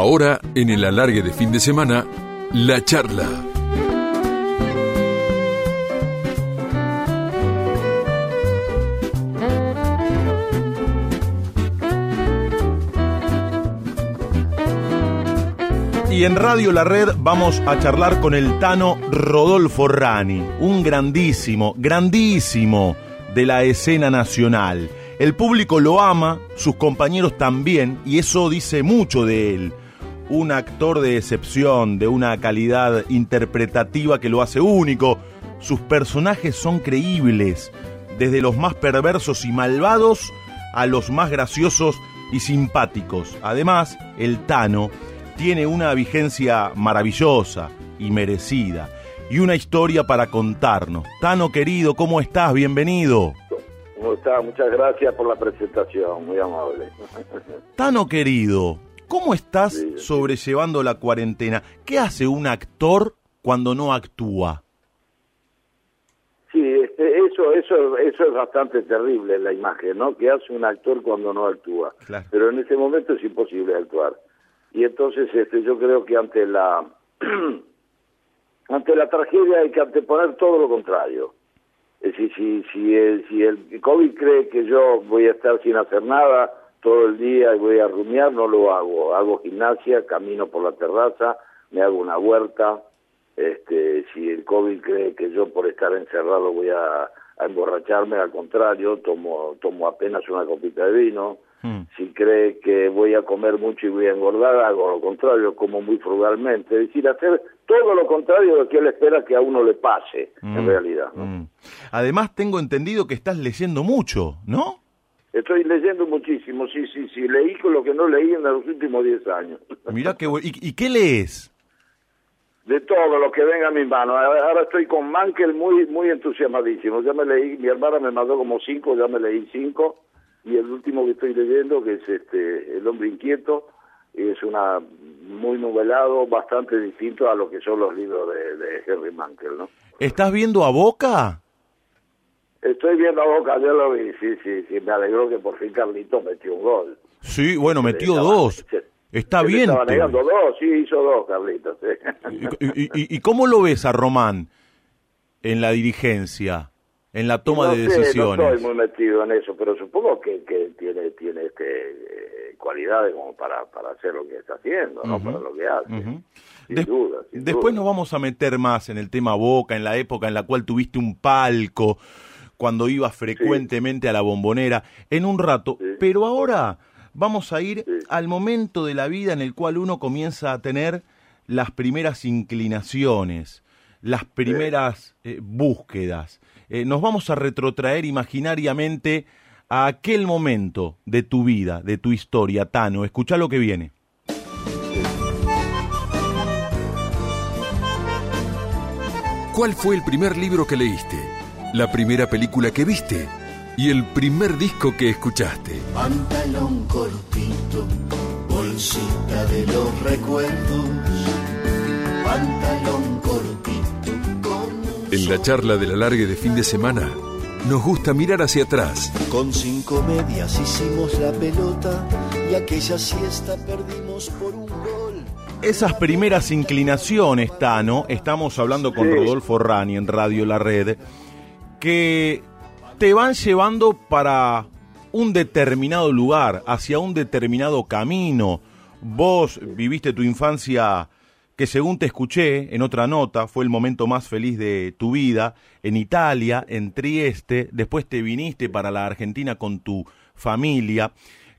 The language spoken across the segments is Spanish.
Ahora, en el alargue de fin de semana, la charla. Y en Radio La Red vamos a charlar con el Tano Rodolfo Rani, un grandísimo, grandísimo de la escena nacional. El público lo ama, sus compañeros también, y eso dice mucho de él. Un actor de excepción, de una calidad interpretativa que lo hace único. Sus personajes son creíbles, desde los más perversos y malvados a los más graciosos y simpáticos. Además, el Tano tiene una vigencia maravillosa y merecida y una historia para contarnos. Tano querido, ¿cómo estás? Bienvenido. ¿Cómo está? Muchas gracias por la presentación, muy amable. Tano querido, ¿cómo estás sobrellevando la cuarentena? ¿Qué hace un actor cuando no actúa? Sí, este, eso, eso, eso es bastante terrible la imagen, ¿no? ¿Qué hace un actor cuando no actúa? Claro. Pero en ese momento es imposible actuar. Y entonces este, yo creo que ante la ante la tragedia hay que anteponer todo lo contrario. Es decir, si, si, el, si el COVID cree que yo voy a estar sin hacer nada todo el día y voy a rumiar, no lo hago. Hago gimnasia, camino por la terraza, me hago una huerta. Este, si el COVID cree que yo por estar encerrado voy a, a emborracharme, al contrario, tomo, tomo apenas una copita de vino. Mm. Si cree que voy a comer mucho y voy a engordar, hago lo contrario, como muy frugalmente. Es decir, hacer todo lo contrario de lo que él espera que a uno le pase, en Mm, realidad. ¿no? mm. Además tengo entendido que estás leyendo mucho, ¿no? Estoy leyendo muchísimo, sí, sí, sí. Leí con lo que no leí en los últimos 10 años. Mirá qué bu- ¿Y, ¿Y qué lees? De todo lo que venga a mi mano. Ahora estoy con Mankel muy muy entusiasmadísimo. Ya me leí, mi hermana me mandó como cinco, ya me leí cinco. Y el último que estoy leyendo, que es este El hombre inquieto, es una muy novelado, bastante distinto a lo que son los libros de, de Henry Mankel, ¿no? ¿Estás viendo a Boca? Estoy viendo a Boca, ya lo vi, sí, sí, sí, me alegró que por fin Carlitos metió un gol. Sí, bueno, metió Estaba- dos. se- Está se bien. Estaba negando dos, sí, hizo dos, Carlitos. sí. ¿Y, y- cómo lo ves a Román en la dirigencia, en la toma no de sé, No decisiones? estoy muy metido en eso, pero supongo que, que tiene tiene este eh, cualidades como para, para hacer lo que está haciendo, ¿no? Para lo que hace. ujú. Sin Des- duda. sin Después duda. nos vamos a meter más en el tema Boca, en la época en la cual tuviste un palco, cuando ibas frecuentemente a la bombonera, en un rato. Sí. Pero ahora vamos a ir Sí. al momento de la vida en el cual uno comienza a tener las primeras inclinaciones, las primeras eh, búsquedas. Eh, nos vamos a retrotraer imaginariamente a aquel momento de tu vida, de tu historia, Tano. Escucha lo que viene. ¿Cuál fue el primer libro que leíste? ¿La primera película que viste? ¿Y el primer disco que escuchaste? Pantalón cortito, bolsita de los recuerdos. Pantalón cortito, con, un En la charla del alargue de fin de semana, nos gusta mirar hacia atrás con cinco medias hicimos la pelota y aquella siesta perdimos por un gol. Esas primeras inclinaciones, Tano, estamos hablando con Sí. Rodolfo Rani en Radio La Red, que te van llevando para un determinado lugar, hacia un determinado camino. Vos viviste tu infancia que según te escuché en otra nota, fue el momento más feliz de tu vida, en Italia, en Trieste, después te viniste para la Argentina con tu familia,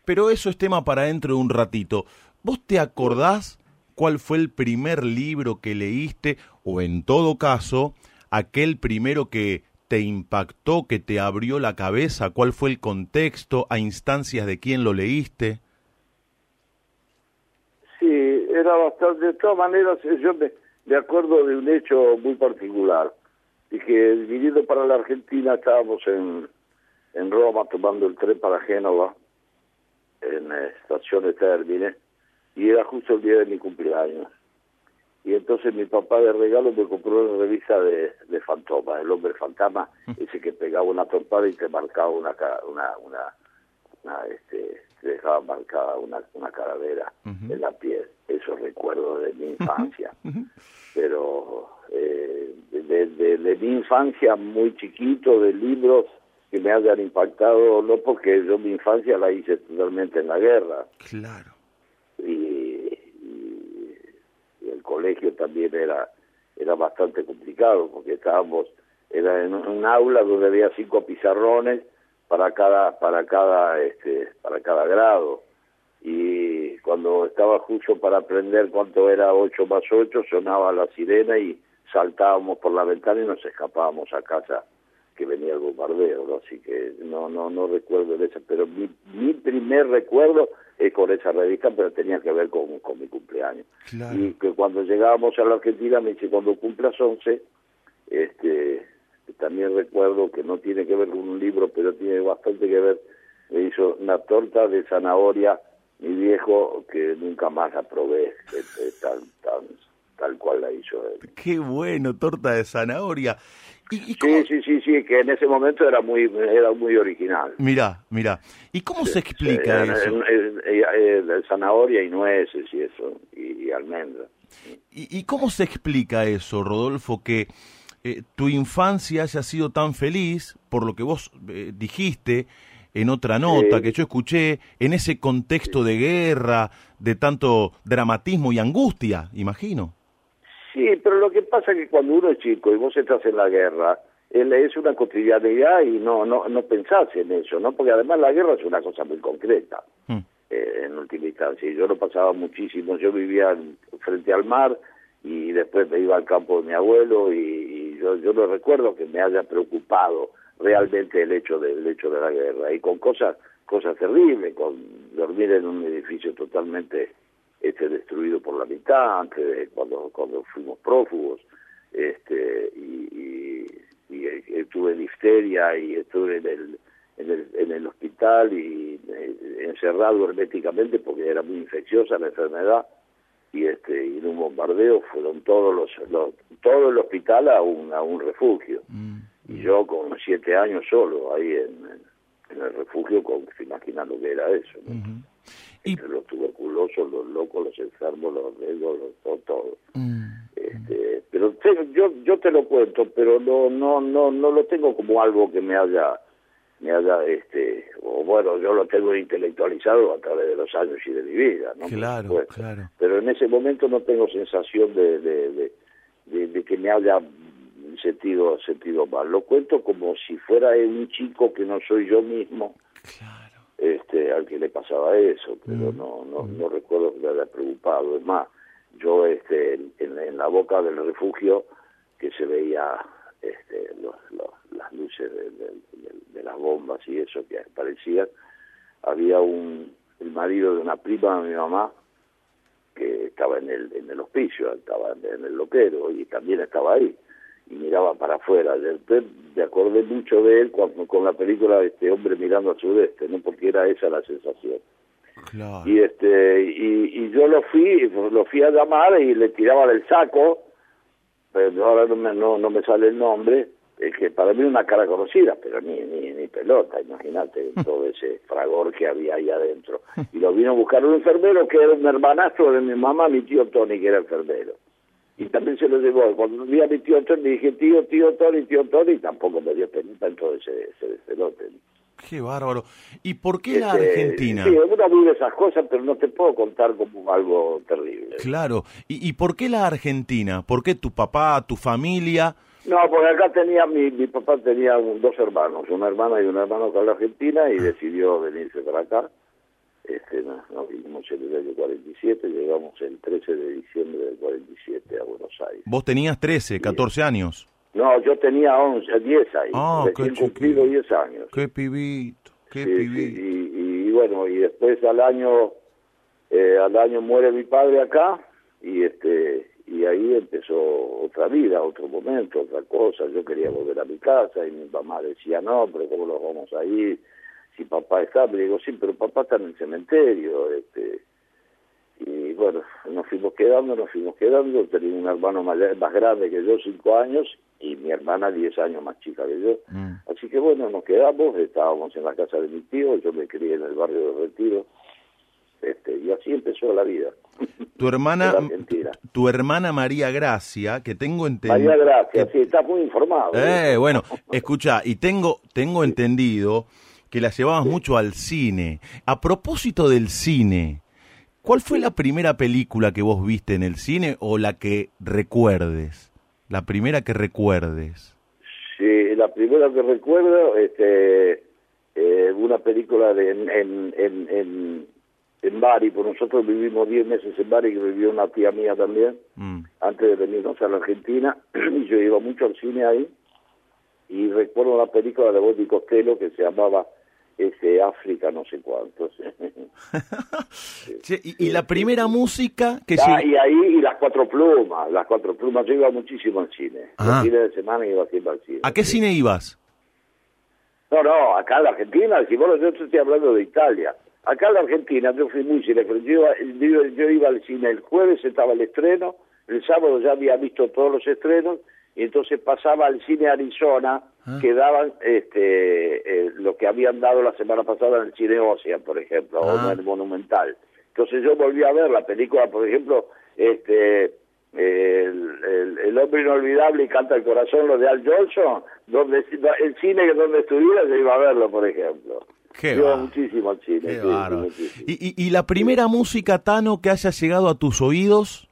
pero eso es tema para dentro de un ratito. ¿Vos te acordás cuál fue el primer libro que leíste o en todo caso, aquel primero que te impactó, que te abrió la cabeza? ¿Cuál fue el contexto? ¿A instancias de quién lo leíste? Sí, era bastante. De todas maneras, eh, yo me, me acuerdo de un hecho muy particular. Y que viniendo para la Argentina estábamos en, en Roma tomando el tren para Génova, en estación Termine, y era justo el día de mi cumpleaños. Y entonces mi papá de regalo me compró una revista de, de Fantoma, el hombre fantasma, ese que pegaba una trompada y te marcaba una, una, una, una, este, dejaba marcada una, una calavera en la piel. Eso recuerdo de mi infancia. Pero eh, de, de, mi infancia muy chiquito, de libros que me hayan impactado, no porque yo mi infancia la hice totalmente en la guerra. Claro. Y, el colegio también era era bastante complicado porque estábamos era en un aula donde había cinco pizarrones para cada para cada este para cada grado. Y cuando estaba justo para aprender cuánto era 8 más 8 sonaba la sirena y saltábamos por la ventana y nos escapábamos a casa que venía el bombardeo así que no no no recuerdo de esa pero mi, mi primer recuerdo es con esa revista pero tenía que ver con, con mi cumpleaños y que cuando llegábamos a la Argentina me dice cuando cumplas 11 este también recuerdo que no tiene que ver con un libro, pero tiene bastante que ver, me hizo una torta de zanahoria, mi viejo, que nunca más la probé, tal, tal, tal cual la hizo él. Qué bueno, torta de zanahoria. ¿Y, Sí, sí, sí, sí, que en ese momento era muy era muy original. Mira, mira. ¿Y cómo se explica eso? zanahoria y nueces y eso, y, y almendras. ¿Y, ¿Y cómo se explica eso, Rodolfo, que eh, tu infancia haya sido tan feliz, por lo que vos eh, dijiste en otra nota que yo escuché, en ese contexto de guerra, de tanto dramatismo y angustia, imagino. Sí, pero lo que pasa es que cuando uno es chico y vos estás en la guerra, es una cotidianidad y no, no, no pensás en eso, ¿no? Porque además la guerra es una cosa muy concreta, mm. eh, en última instancia. Y yo lo pasaba muchísimo, yo vivía frente al mar y después me iba al campo de mi abuelo y, yo, yo no recuerdo que me haya preocupado realmente el hecho del hecho de la guerra y con cosas cosas terribles con dormir en un edificio totalmente este destruido por la mitad antes de cuando cuando fuimos prófugos este y, y, y tuve difteria y estuve en el en el, en el hospital y eh, encerrado herméticamente porque era muy infecciosa la enfermedad y este y en un bombardeo fueron todos los, todo el hospital a un a un refugio. Mm, y mm. yo con siete años solo ahí en, en el refugio con se imaginan lo que era eso Entre los tuberculosos los locos los enfermos los negros los todo, mm, este pero yo yo te lo cuento pero no no no no lo tengo como algo que me haya me haya, este, o bueno, yo lo tengo intelectualizado a través de los años y de mi vida, ¿no? Claro, claro. Pero en ese momento no tengo sensación de, de, de, que me haya sentido, sentido mal. Lo cuento como si fuera un chico que no soy yo mismo. Este, al que le pasaba eso, pero mm, no, no, no recuerdo que me haya preocupado. Es más, yo, este, en, en la boca del refugio, que se veía este, los, las luces de, las bombas y eso que aparecían, había un el marido de una prima de mi mamá que estaba en el en el hospicio, estaba en, el loquero y también estaba ahí miraba para afuera. Después me acordé mucho de él cuando, con la película Este hombre mirando al sudeste, no porque era esa la sensación. Y este y, y yo lo fui lo fui a llamar y le tiraba del saco pero ahora no me, no, no me sale el nombre, es que para mí una cara conocida, pero ni, ni, ni pelota, imagínate todo ese fragor que había ahí adentro. Y lo vino a buscar un enfermero que era un hermanastro de mi mamá, mi tío Tony, que era enfermero. Y también se lo llevó. Cuando vi a mi tío Tony, dije, tío, tío Tony, tío Tony, y tampoco me dio pena en todo ese, ese. Qué bárbaro. ¿Y por qué la este, Argentina? Sí, uno vive esas cosas, pero no te puedo contar como algo terrible. Claro. ¿Y, ¿Y por qué la Argentina? ¿Por qué tu papá, tu familia? No, porque acá tenía, mi, mi papá tenía dos hermanos, una hermana y un hermano con la Argentina y ah. decidió venirse para acá. Este, nos, vinimos en el año 47, llegamos el 13 de diciembre del 47 a Buenos Aires. ¿Vos tenías 13, 14 años? No, yo tenía 11, 10 años. Ah, qué cumplido 10 años. Qué pibito, qué pibito. y, bueno, y después al año, eh, al año muere mi padre acá y este y ahí empezó otra vida, otro momento, otra cosa. Yo quería volver a mi casa y mi mamá decía, no, pero ¿cómo nos vamos a ir? Si papá está, me digo, sí, pero papá está en el cementerio. Este, y bueno, nos fuimos quedando, nos fuimos quedando, tenía un hermano más, más grande que yo, cinco años, y mi hermana diez años más chica que yo. Mm. Así que bueno, nos quedamos, estábamos en la casa de mi tío, yo me crié en el barrio de Retiro, este, y así empezó la vida. Tu hermana, tu hermana María Gracia, que tengo entendido. María Gracia, sí, está muy informado. Eh, bueno, escucha, y tengo, tengo entendido que la llevabas mucho al cine. A propósito del cine, ¿cuál fue la primera película que vos viste en el cine o la que recuerdes? La primera que recuerdes. Sí, la primera que recuerdo, este, eh, una película de, en, en, en, en, en Bari, pues nosotros vivimos 10 meses en Bari, que vivió una tía mía también, Mm. antes de venirnos a la Argentina, y yo iba mucho al cine ahí, y recuerdo la película de Bobby Costello que se llamaba ese África no sé cuántos. Che, y, y la primera música que Ah, llegó- y ahí y las cuatro plumas, las cuatro plumas, yo iba muchísimo al cine, Ah. los fines de semana iba siempre al cine. ¿A qué cine ibas? No, no, acá en la Argentina, si vos yo te estoy hablando de Italia. Acá en la Argentina yo fui muy cinefilo. Yo yo, yo iba al cine el jueves, estaba el estreno, el sábado ya había visto todos los estrenos, y entonces pasaba al cine Arizona, Ah. que daban este, eh, lo que habían dado la semana pasada en el cine Ocean, por ejemplo, o Ah. en el Monumental. Entonces yo volví a ver la película, por ejemplo, este el, el, el hombre inolvidable y canta el corazón, lo de Al Johnson, donde el cine que donde estuviera yo iba a verlo, por ejemplo. Qué Yo iba va- muchísimo al cine. qué sí, sí, bárbaro. muchísimo. ¿Y, y, y la primera música, Tano, que haya llegado a tus oídos?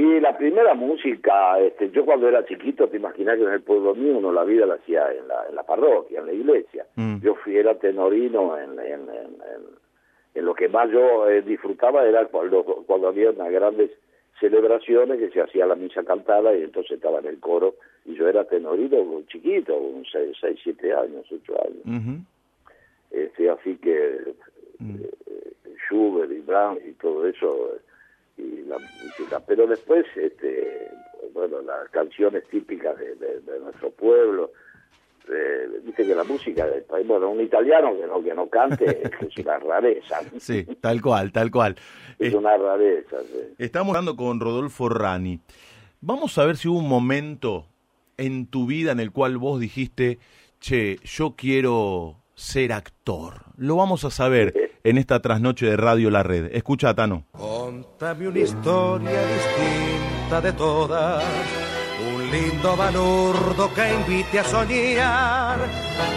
Y la primera música, este, yo cuando era chiquito, te imaginas que en el pueblo mío uno la vida la hacía en la, en la parroquia, en la iglesia. Mm. Yo fui, era tenorino en, en, lo que más yo eh, disfrutaba era cuando, cuando había unas grandes celebraciones que se hacía la misa cantada y entonces estaba en el coro y yo era tenorino chiquito, un 6, 7 años, 8 años. Este, así que Mm. eh, Schubert y Brahms y todo eso eh, y la música pero después este bueno las canciones típicas de, de- de nuestro pueblo eh, dice que la música del país bueno un italiano que no que no cante es una rareza Sí, tal cual, tal cual. es Eh, una rareza sí. Estamos hablando con Rodolfo Rani. Vamos a ver si hubo un momento en tu vida en el cual vos dijiste, che, yo quiero ser actor. Lo vamos a saber en esta trasnoche de Radio La Red. Escucha, Tano. Contame una historia distinta de todas, un lindo balurdo que invite a soñar.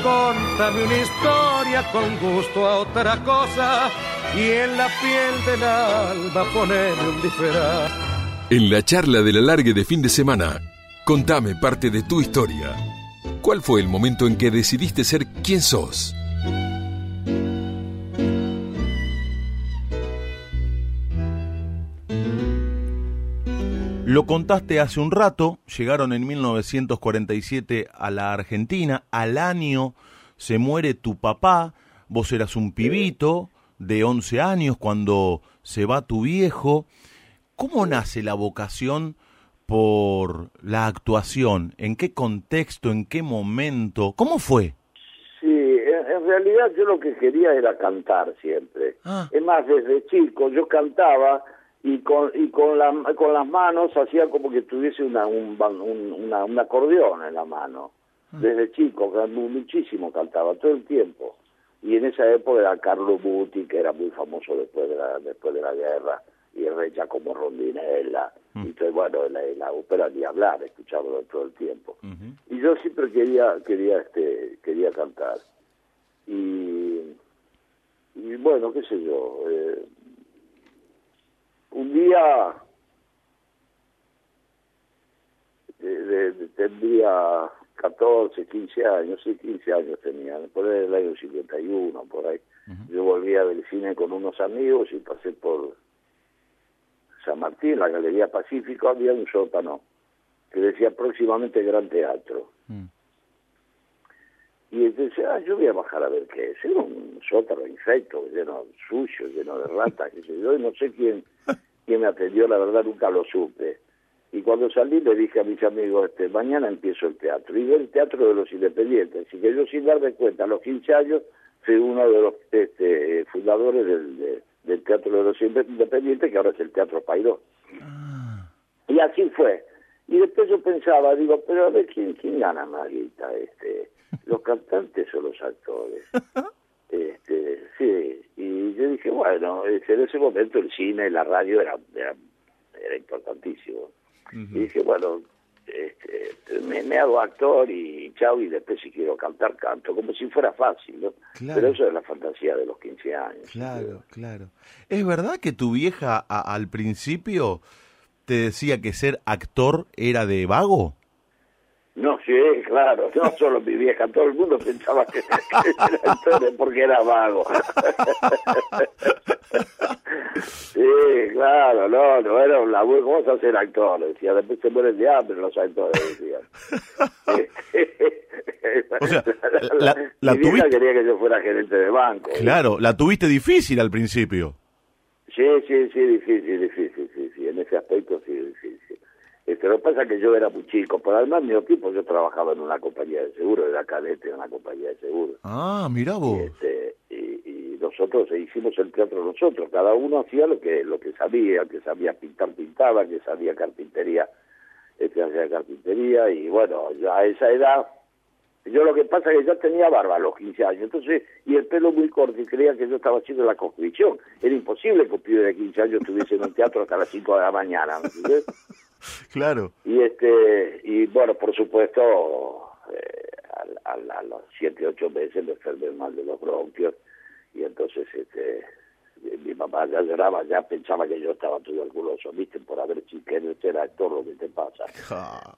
Contame una historia con gusto a otra cosa y en la piel del alma ponerme un disfraz. En la charla de la largue de fin de semana, contame parte de tu historia. ¿Cuál fue el momento en que decidiste ser quien sos? Lo contaste hace un rato, llegaron en 1947 a la Argentina, al año se muere tu papá, vos eras un pibito de 11 años cuando se va tu viejo. ¿Cómo nace la vocación por la actuación? ¿En qué contexto? ¿En qué momento? ¿Cómo fue? Sí, en, en realidad yo lo que quería era cantar siempre. Ah. Es más, desde chico yo cantaba y con y con, la, con las manos hacía como que tuviese una, un, un, una, un acordeón en la mano. Desde chico, muchísimo cantaba, todo el tiempo. Y en esa época era Carlo Buti, que era muy famoso después de la, después de la guerra, y el rey Giacomo Rondinella, y todo, bueno, la, la ópera ni hablar, escuchábalo todo el tiempo. Y yo siempre quería quería este quería cantar. Y y bueno qué sé yo eh, un día de- de- de- tendría 14, 15 años, sí, 15 años tenía, por el año 51, por ahí. Yo volvía del cine con unos amigos y pasé por San Martín, la Galería Pacífico, había un sótano que decía próximamente Gran Teatro. Mm. Y entonces, ah, yo voy a bajar a ver qué es. Era un sótano infecto, lleno sucio, lleno de ratas, qué sé yo, y no sé quién, quién me atendió, la verdad nunca lo supe. Y cuando salí le dije a mis amigos, este, mañana empiezo el teatro. Y el teatro de los independientes. Así que yo sin darme cuenta, a los 15 años, fui uno de los este, fundadores del, de- del Teatro de los Independientes, que ahora es el Teatro Pairó. Ah. Y así fue. Y después yo pensaba, digo, pero a ver, ¿quién, quién gana más guita? Este, ¿Los cantantes o los actores? Este, sí, y yo dije, bueno, en ese momento el cine, la radio era, era, era importantísimo. Y dije, bueno, este, me, me, hago actor y chao, y después si quiero cantar, canto, como si fuera fácil, ¿no? Claro. Pero eso es la fantasía de los 15 años. Claro, claro. ¿Es verdad que tu vieja a- al principio te decía que ser actor era de vago? No, sí, claro, no solo mi vieja, todo el mundo pensaba que, que era actor porque era vago. sí, claro, no, no era un laburo, ¿cómo vas a ser actor? Decía, después se mueren de hambre los actores, decían. O sea, la- la mi vieja tuviste- quería que yo fuera gerente de banco. Claro, la tuviste difícil al principio. Sí, sí, sí, difícil, difícil, sí, sí, en ese aspecto sí, difícil. Este, lo que pasa es que yo era muy chico, pero además mi equipo yo trabajaba en una compañía de seguro, era cadete en una compañía de seguro. Ah, mirá vos. Este, y, y nosotros hicimos el teatro nosotros, cada uno hacía lo que lo que sabía, que sabía pintar, pintaba, que sabía carpintería, este hacía carpintería, y bueno, ya a esa edad, yo lo que pasa es que ya tenía barba a los 15 años, entonces, y el pelo muy corto, y creía que yo estaba haciendo la conscripción. Era imposible que un pibe de 15 años estuviese en el teatro hasta las 5 de la mañana. Claro. Y este y bueno, por supuesto, eh, a, los siete, ocho meses me enfermé mal de los bronquios y entonces este mi mamá ya lloraba, ya pensaba que yo estaba tuberculoso, viste, por haber chiquero, era todo lo que te pasa.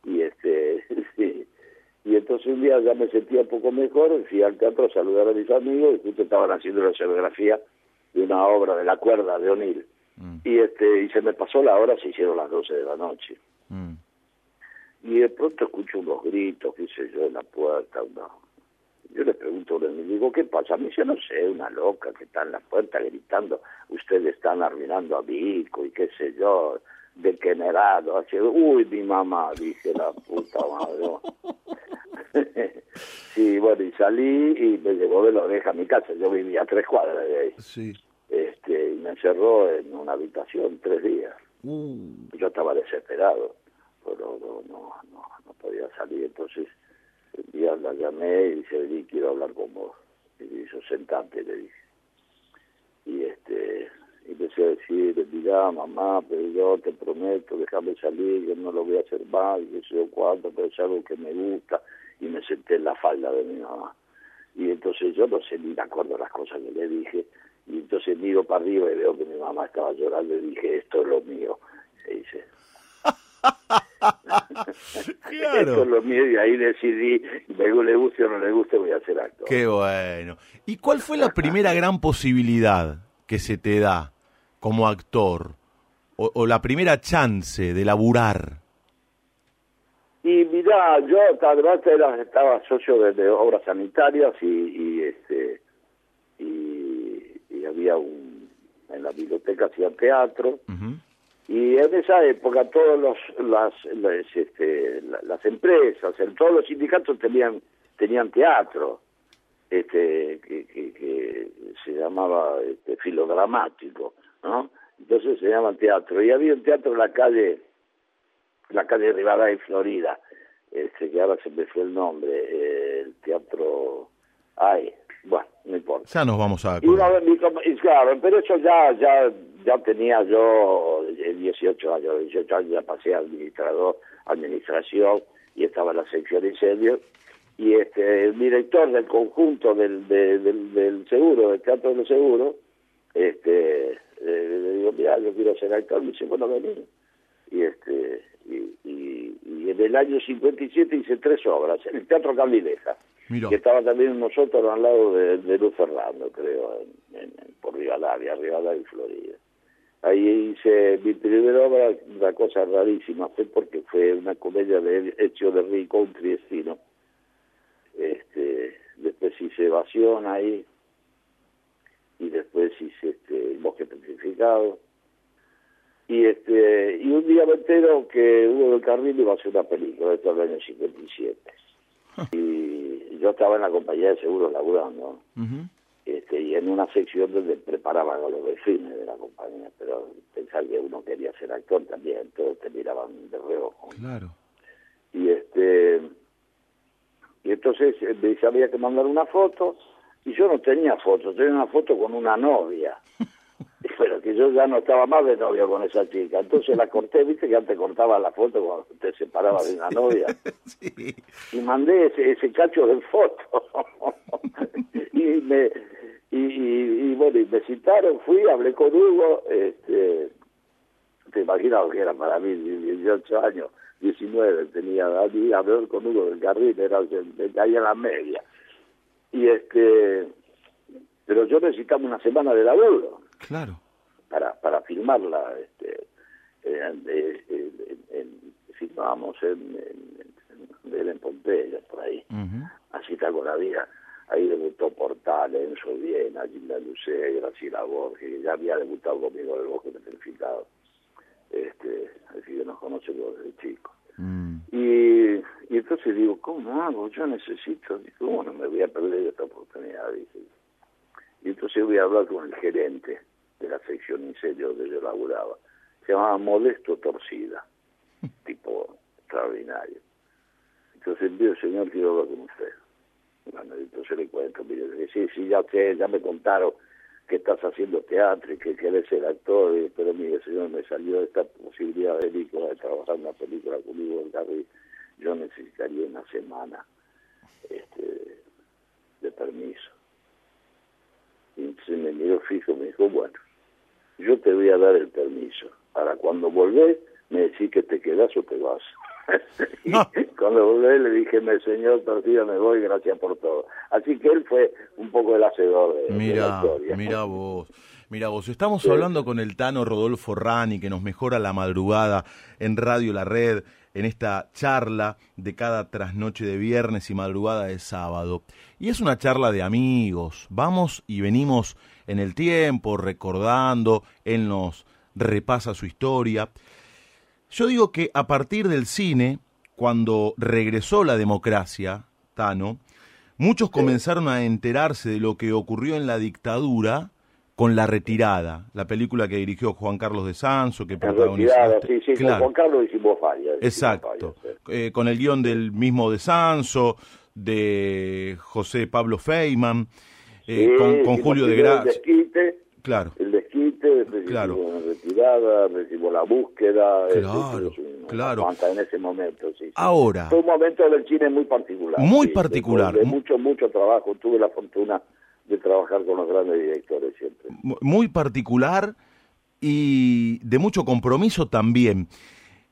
Y este, sí. Y entonces un día ya me sentía un poco mejor, fui al teatro a saludar a mis amigos y justo estaban haciendo la escenografía de una obra de la cuerda de O'Neill. Mm, Y este y se me pasó la hora, se hicieron las 12 de la noche. mm. Y de pronto escucho unos gritos, qué sé yo, en la puerta. Una... Yo le pregunto a y digo, ¿qué pasa? Me dice, no sé, una loca que está en la puerta gritando, ustedes están arruinando a Vico y qué sé yo, degenerado. Así, Uy, mi mamá, dije, la puta madre. sí, bueno, y salí y me llevó de la oreja a mi casa. Yo vivía a tres cuadras de ahí. Sí. Este, y me encerró en una habitación tres días Uh, yo estaba desesperado, pero no, no, no, no podía salir. Entonces, el día la llamé y dice, vení, quiero hablar con vos. Y me hizo sentante, le dije. Y este, empecé a decir, mirá, mamá, pero yo te prometo, déjame salir, yo no lo voy a hacer más, y sé yo cuánto, pero es algo que me gusta. Y me senté en la falda de mi mamá. Y entonces yo no sé ni me acuerdo las cosas que le dije. Y entonces miro para arriba y veo que mi mamá estaba llorando y dije, esto es lo mío. Se dice, esto es lo mío y ahí decidí, me le guste o no le guste, voy a hacer actor. Qué bueno. ¿Y cuál fue la primera gran posibilidad que se te da como actor? O, o la primera chance de laburar. Y mirá, yo además era, estaba socio de, de obras sanitarias y, y este y, y había un en la biblioteca hacía teatro. Y en esa época todos los las, las, este, la- las empresas en todos los sindicatos tenían tenían teatro este que, que, que se llamaba este, filodramático no entonces se llama teatro. Y había un teatro en la calle la calle Rivadavia Florida, este, que ahora se me fue el nombre, eh, el teatro, ay, bueno, no importa. Ya nos vamos a Y, una vez y claro, pero eso ya, ya, ya tenía yo eh, 18 años, 18 años ya pasé a administrador, administración y estaba en la sección de incendios. Y este, el director del conjunto del, de- del, del seguro, del teatro del seguro, este, eh, le digo, mira, yo quiero ser actor, me dice, bueno, vení y este y, y, y en el año 57 hice tres obras en el Teatro Candileja Mirá. que estaba también nosotros al lado de, de Luz Fernando creo en, en- en- por Rivadavia Rivadavia y Florida. Ahí hice mi primera obra una cosa rarísima fue porque fue una comedia de hecho de rico un triestino este después hice evasión ahí y después hice este bosque petrificado. Y este y un día me entero que Hugo del Carril iba a hacer una película esto es del año 57 y yo estaba en la compañía de seguros laburando este y y en una sección donde preparaban a los delfines de la compañía, pero pensar que uno quería ser actor también, todos te miraban de reojo. Claro. Y este y entonces eh, me dice, había que mandar una foto, y yo no tenía foto, tenía una foto con una novia. Pero que yo ya no estaba más de novio con esa chica. Entonces la corté, viste que antes cortaba la foto cuando te separabas de una novia. Sí. Y mandé ese, ese cacho de foto. y me y, y, y bueno, y me citaron, fui, hablé con Hugo, este, te imaginas que era para mí, 18 años, 19 tenía, ahí hablé con Hugo del Carril, era ahí en la media. Y este, pero yo necesitaba una semana de laburo Claro. Para para filmarla este eh, eh, en- filmábamos en, en, en, en Pompeya por ahí así está con la vida ahí debutó Portal Enzo Viena Gilda Lucé Graciela Borges ya había debutado conmigo en el Bosque Petrificado este así que nos conocemos desde chico Mm. y, y entonces digo, ¿cómo hago? Yo necesito, digo, ¿cómo no me voy a perder esta oportunidad? Dije. Y entonces voy a hablar con el gerente la sección en serio donde yo laburaba. Se llamaba Modesto Torcida, tipo extraordinario. Entonces envío, señor, quiero hablar con usted. Bueno, entonces le cuento, mire, dice, sí, sí, ya sé, ya me contaron que estás haciendo teatro y que querés ser actor, y- pero mire, señor, me salió esta posibilidad de película, de trabajar en una película conmigo en yo necesitaría una semana este, de permiso. Y entonces me miró fijo, me dijo, bueno, yo te voy a dar el permiso, para cuando volvés, me decís que te quedás o te vas. No. Cuando volví le dije, me señor Torcida, me voy, gracias por todo. Así que él fue un poco el hacedor de, de la Mira, historia. mira vos. Mira vos, estamos hablando con el Tano Rodolfo Rani, que nos mejora la madrugada en Radio La Red, en esta charla de cada trasnoche de viernes y madrugada de sábado. Y es una charla de amigos, vamos y venimos en el tiempo, recordando, él nos repasa su historia. Yo digo que a partir del cine, cuando regresó la democracia, Tano, muchos comenzaron a enterarse de lo que ocurrió en la dictadura con La Retirada, la película que dirigió Juan Carlos de Sanso, que protagonizó. sí, sí, con Claro. Juan Carlos hicimos fallas. Exacto. fallas, Eh, con el guion del mismo de Sanso, de José Pablo Feynman, eh, Sí, con, con Julio de desquite, Claro. el desquite, Claro. una retirada, recibimos la búsqueda. eh, Claro, sí, sí, una claro. en ese momento, sí, sí. Ahora, Fue un momento del cine muy particular. Muy sí, particular. De, de mucho, mucho trabajo. Tuve la fortuna de trabajar con los grandes directores siempre. mu- muy particular y de mucho compromiso también.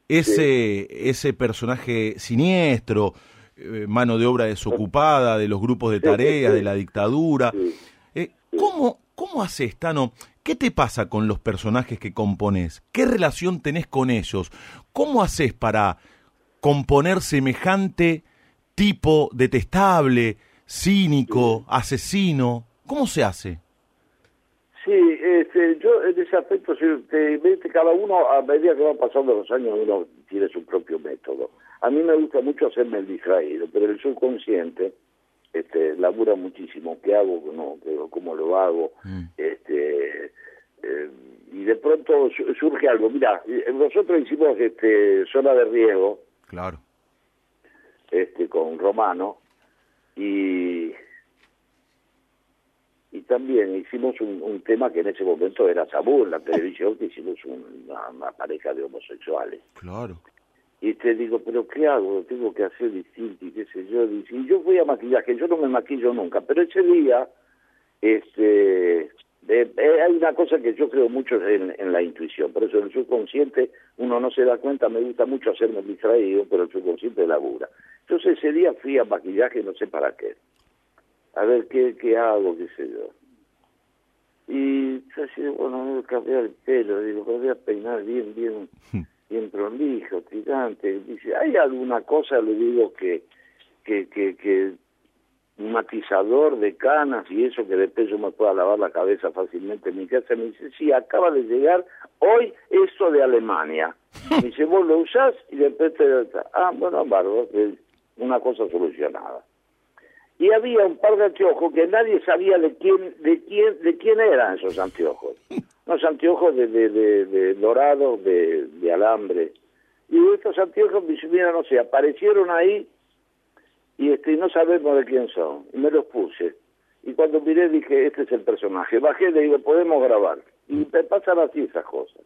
Ese, ese personaje siniestro, eh, mano de obra desocupada de los grupos de sí, tareas, sí. de la dictadura. Eh, ¿cómo, ¿Cómo haces, Tano? ¿Qué te pasa con los personajes que compones? ¿Qué relación tenés con ellos? ¿Cómo haces para componer semejante tipo detestable, cínico, asesino? ¿Cómo se hace? Sí, este, yo en ese aspecto, cada uno, a medida que van pasando los años, uno tiene su propio método. A mí me gusta mucho hacerme el distraído, pero el subconsciente este, labura muchísimo. ¿Qué hago? No, ¿Qué- ¿Cómo lo hago? Mm. Este, eh, y de pronto su- surge algo. Mira, eh, nosotros hicimos este, zona de riesgo Claro. este, con Romano y y también hicimos un, un tema que en ese momento era tabú en la televisión, que hicimos un- una, una pareja de homosexuales. Claro. Y te digo, pero ¿qué hago? Tengo que hacer distinto y qué sé yo. Y yo voy a maquillaje, yo no me maquillo nunca, pero ese día, este, eh, eh, hay una cosa que yo creo mucho en, en la intuición, por eso en el subconsciente uno no se da cuenta, me gusta mucho hacerme distraído, pero el subconsciente labura. Entonces ese día fui a maquillaje, no sé para qué. A ver qué, qué hago, qué sé yo. Y yo así, bueno, me voy a cambiar el pelo, digo, me voy a peinar bien, bien, bien prolijo, tirante. Dice, ¿hay alguna cosa, le digo, que, que, que, que matizador de canas y eso que después yo me pueda lavar la cabeza fácilmente en mi casa? Me dice, sí, acaba de llegar hoy esto de Alemania. Me dice, vos lo usás y después te... Ah, bueno, bárbaro, una cosa solucionada. y había un par de anteojos que nadie sabía de quién, de quién, de quién eran esos anteojos. Unos anteojos de, de, de, de dorado, de, de alambre. Y estos anteojos, mira, no sé, aparecieron ahí y este no sabemos de quién son. Y me los puse. Y cuando miré dije, este es el personaje. Bajé y le digo, podemos grabar. Y me pasan así esas cosas.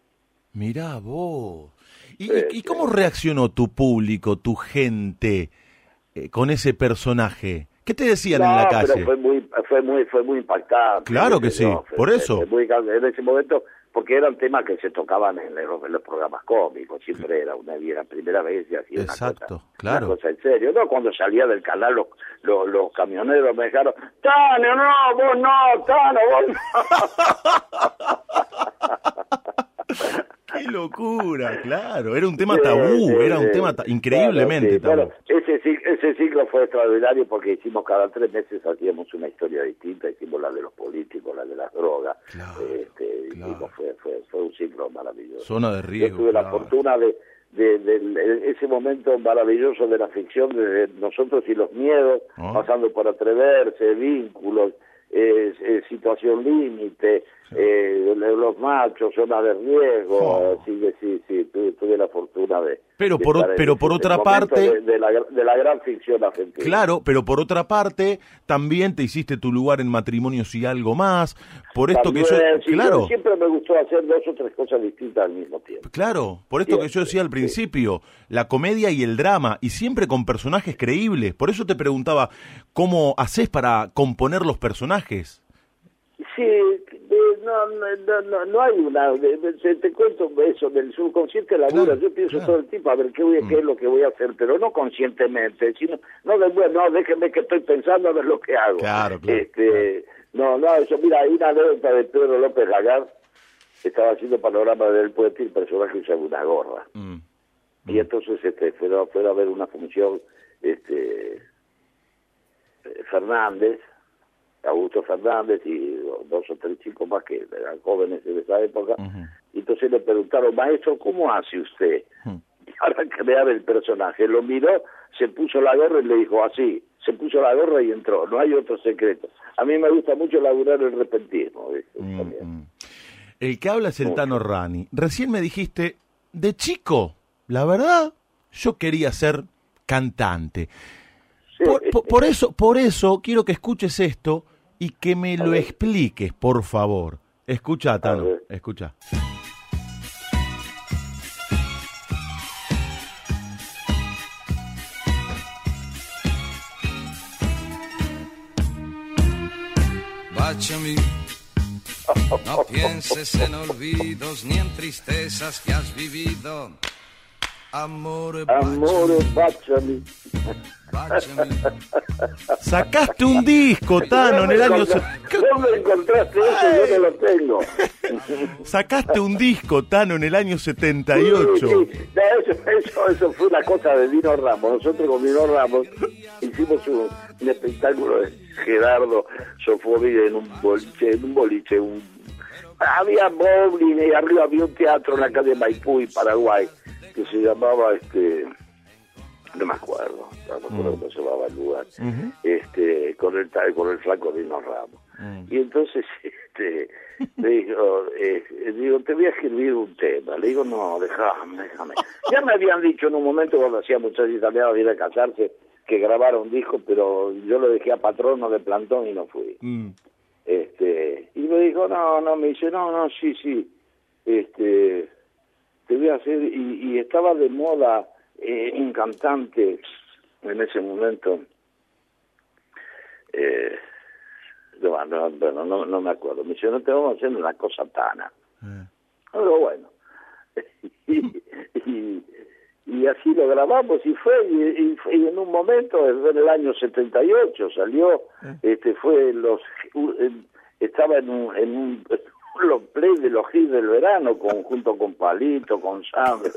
Mirá vos. ¿Y, y, y cómo reaccionó tu público, tu gente, eh, con ese personaje? ¿Qué te decían en la calle? pero fue muy, fue muy, fue muy impactante. Claro que sí, fue- por eso. fue muy- en ese momento, porque eran temas que se tocaban en los, en los programas cómicos, siempre era una era primera vez y así una Exacto, cosa, claro. una cosa en serio. No, cuando salía del canal los, los, los camioneros me dijeron, Tano, no, vos no, Tano, vos no. ¡Qué locura! Claro, era un tema tabú, sí, era un tema ta- increíblemente Claro, sí. tabú. Ese, ese ciclo fue extraordinario porque hicimos cada tres meses hacíamos una historia distinta, hicimos la de los políticos, la de las drogas, Claro, este, claro. hicimos- fue, fue, fue un ciclo maravilloso. Zona de Yo riesgo. tuve la fortuna de, de, de- de ese momento maravilloso de la ficción, de nosotros y los miedos, Ah. pasando por atreverse, vínculos, eh, eh, situación límite, eh, los machos, zona de riesgo, Oh. que sí, sí, tuve, tuve la fortuna de... Pero de por estar pero otra parte- De, de la, de la gran ficción argentina. Claro, pero por otra parte, también te hiciste tu lugar en matrimonios y algo más. Por esto que yo. Sí, Claro, Siempre me gustó hacer dos o tres cosas distintas al mismo tiempo. claro, por esto que yo decía al principio, la comedia y el drama, y siempre con personajes creíbles. Por eso te preguntaba, ¿cómo haces para componer los personajes? Sí, no, no, no, no, hay una, te, te cuento eso, del subconsciente labura, Claro, yo pienso claro. todo el tiempo a ver qué, voy, qué es lo que voy a hacer, pero no conscientemente, sino, no de, bueno, no, déjenme que estoy pensando a ver lo que hago. Claro, claro, Este, No, no, eso, mira, hay una anécdota de Pedro López Lagar, estaba haciendo panorama del puente y el personaje usaba una gorra. Mm. Y entonces este, fueron, fueron a ver una función este, eh, Fernández, Augusto Fernández y dos o tres chicos más que eran jóvenes en esa época. Y entonces le preguntaron, maestro, ¿cómo hace usted para crear el personaje? Lo miró, se puso la gorra y le dijo así. Se puso la gorra y entró. No hay otro secreto. A mí me gusta mucho laburar el repentismo. Mm, mm. El que habla es el. Tano Rani. Recién me dijiste, de chico, la verdad, yo quería ser cantante. Sí. Por, por- por eso, por eso quiero que escuches esto y que me lo expliques, por favor. Escucha, Tano, escucha. Báchame, no pienses en olvidos ni en tristezas que has vivido. Amor, Amor, báchame. báchame. Sacaste un disco, Tano, en el año... ¿Dónde encontraste eso? Yo no lo tengo. Sacaste un disco, Tano, en el año 78. Sí, sí. No, eso, eso, eso fue una cosa de Dino Ramos. Nosotros con Dino Ramos hicimos un, un espectáculo de Gerardo Sofovide en un boliche, en un boliche, un, había bowling y arriba había un teatro en la calle Maipú y Paraguay que se llamaba este no me acuerdo, no me acuerdo cómo se llamaba el lugar, este, con el con el flaco Dino Ramos. Y entonces este le digo, eh, digo, te voy a escribir un tema. Le digo, no, déjame, déjame. Ya me habían dicho en un momento cuando hacía muchachos italianos de ir a casarse que grabara un disco, pero yo lo dejé a patrono de plantón y no fui. Mm. Este, y me dijo, no, no, me dice, no, no, sí, sí, este, te voy a hacer, y, y estaba de moda eh, un cantante en ese momento, eh, no, no, bueno, no, no me acuerdo, me dice, no te vamos a hacer una cosa tana. Eh. Pero bueno, y, y, y así lo grabamos y fue, y, en un momento, en el año 78, salió, este fue los, estaba en un, en un los play de los hits del verano, con, junto con Palito, con Sandro.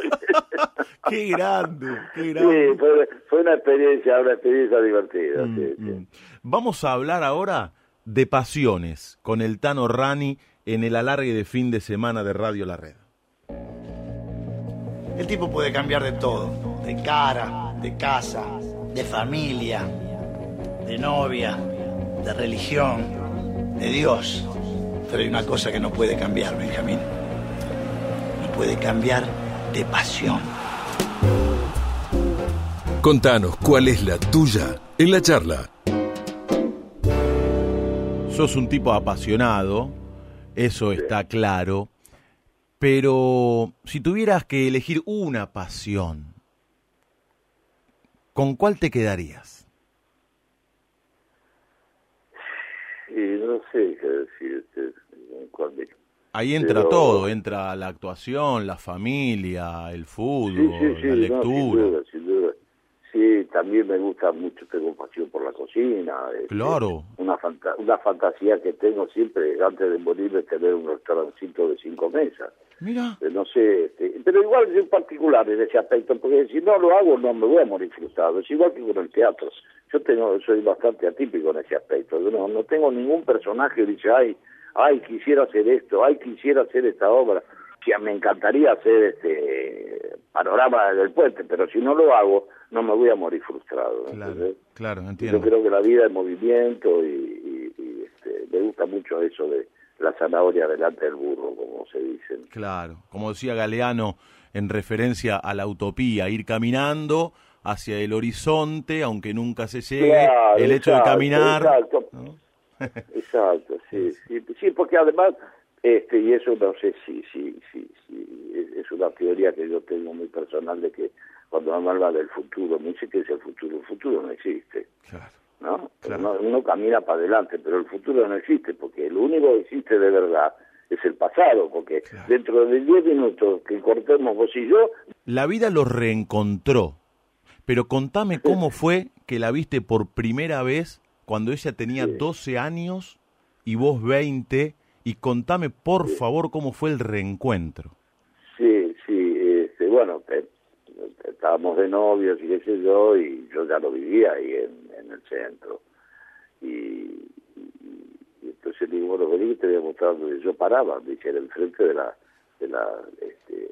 Qué grande, qué sí, grande. fue, fue una experiencia, una experiencia divertida. Mm, sí, sí. mm. Vamos a hablar ahora de pasiones con el Tano Rani en el alargue de fin de semana de Radio La Red. El tipo puede cambiar de todo, de cara, de casa, de familia. de novia, de religión, de Dios. Pero hay una cosa que no puede cambiar, Benjamín. No puede cambiar de pasión. Contanos cuál es la tuya en la charla. Sos un tipo apasionado, eso está claro, pero si tuvieras que elegir una pasión, ¿con cuál te quedarías? Y no sé qué decirte. cuál de- Ahí entra Pero- todo, entra la actuación, la familia, el fútbol, Sí, sí, sí, la no, sin lectura. duda, sin duda. Sí, también me gusta mucho, tengo pasión por la cocina. este, Claro. Una, fanta- una fantasía que tengo siempre, antes de morir, es tener un restaurancito de cinco mesas. Mira, Eh, No sé, este, pero igual soy particular en ese aspecto, porque si no lo hago no me voy a morir frustrado. Es igual que con el teatro. Yo tengo, soy bastante atípico en ese aspecto. Yo no, no tengo ningún personaje que dice, ay, ay, quisiera hacer esto, ay, quisiera hacer esta obra. Que me encantaría hacer este panorama del puente, pero si no lo hago, no me voy a morir frustrado. claro, claro, Yo entiendo. creo que la vida es movimiento y, y- y, este, me gusta mucho eso de la zanahoria delante del burro, como se dicen. Claro, como decía Galeano en referencia a la utopía, ir caminando hacia el horizonte, aunque nunca se llegue, Claro, el hecho de caminar. exacto. ¿no? Exacto, sí, sí, sí, porque además, este, y eso no sé si, si, si, si es, una teoría que yo tengo muy personal de que cuando uno habla del futuro, me dice que es el futuro, el futuro no existe, Claro, ¿no? Claro. Uno, uno camina para adelante, pero el futuro no existe, porque lo único que existe de verdad es el pasado, porque Claro. dentro de 10 minutos que cortemos vos y yo, La vida los reencontró, pero contame cómo fue que la viste por primera vez cuando ella tenía 12 años y vos 20, y contame por favor cómo fue el reencuentro. Sí, sí, este, bueno, eh, estábamos de novios y qué sé yo, y yo ya lo vivía ahí en, en el centro. Y, y- y entonces le digo, bueno, vení que te voy a mostrar donde yo paraba, dice, era enfrente de la, de la, este,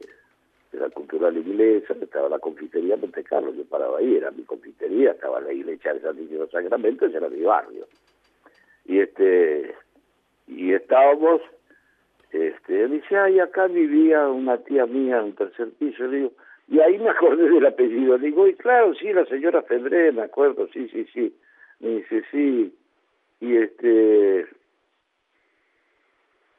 de la cultural inglesa, estaba la confitería Monte Carlo, yo paraba ahí, era mi confitería, estaba la iglesia de San Niño de los Sacramentos, era mi barrio. Y este, y estábamos este, dice, ay, acá vivía una tía mía en un tercer piso, le digo, y ahí me acordé del apellido, le digo, y claro, sí, la señora Febré, me acuerdo, sí, sí, sí, me dice, sí, y este,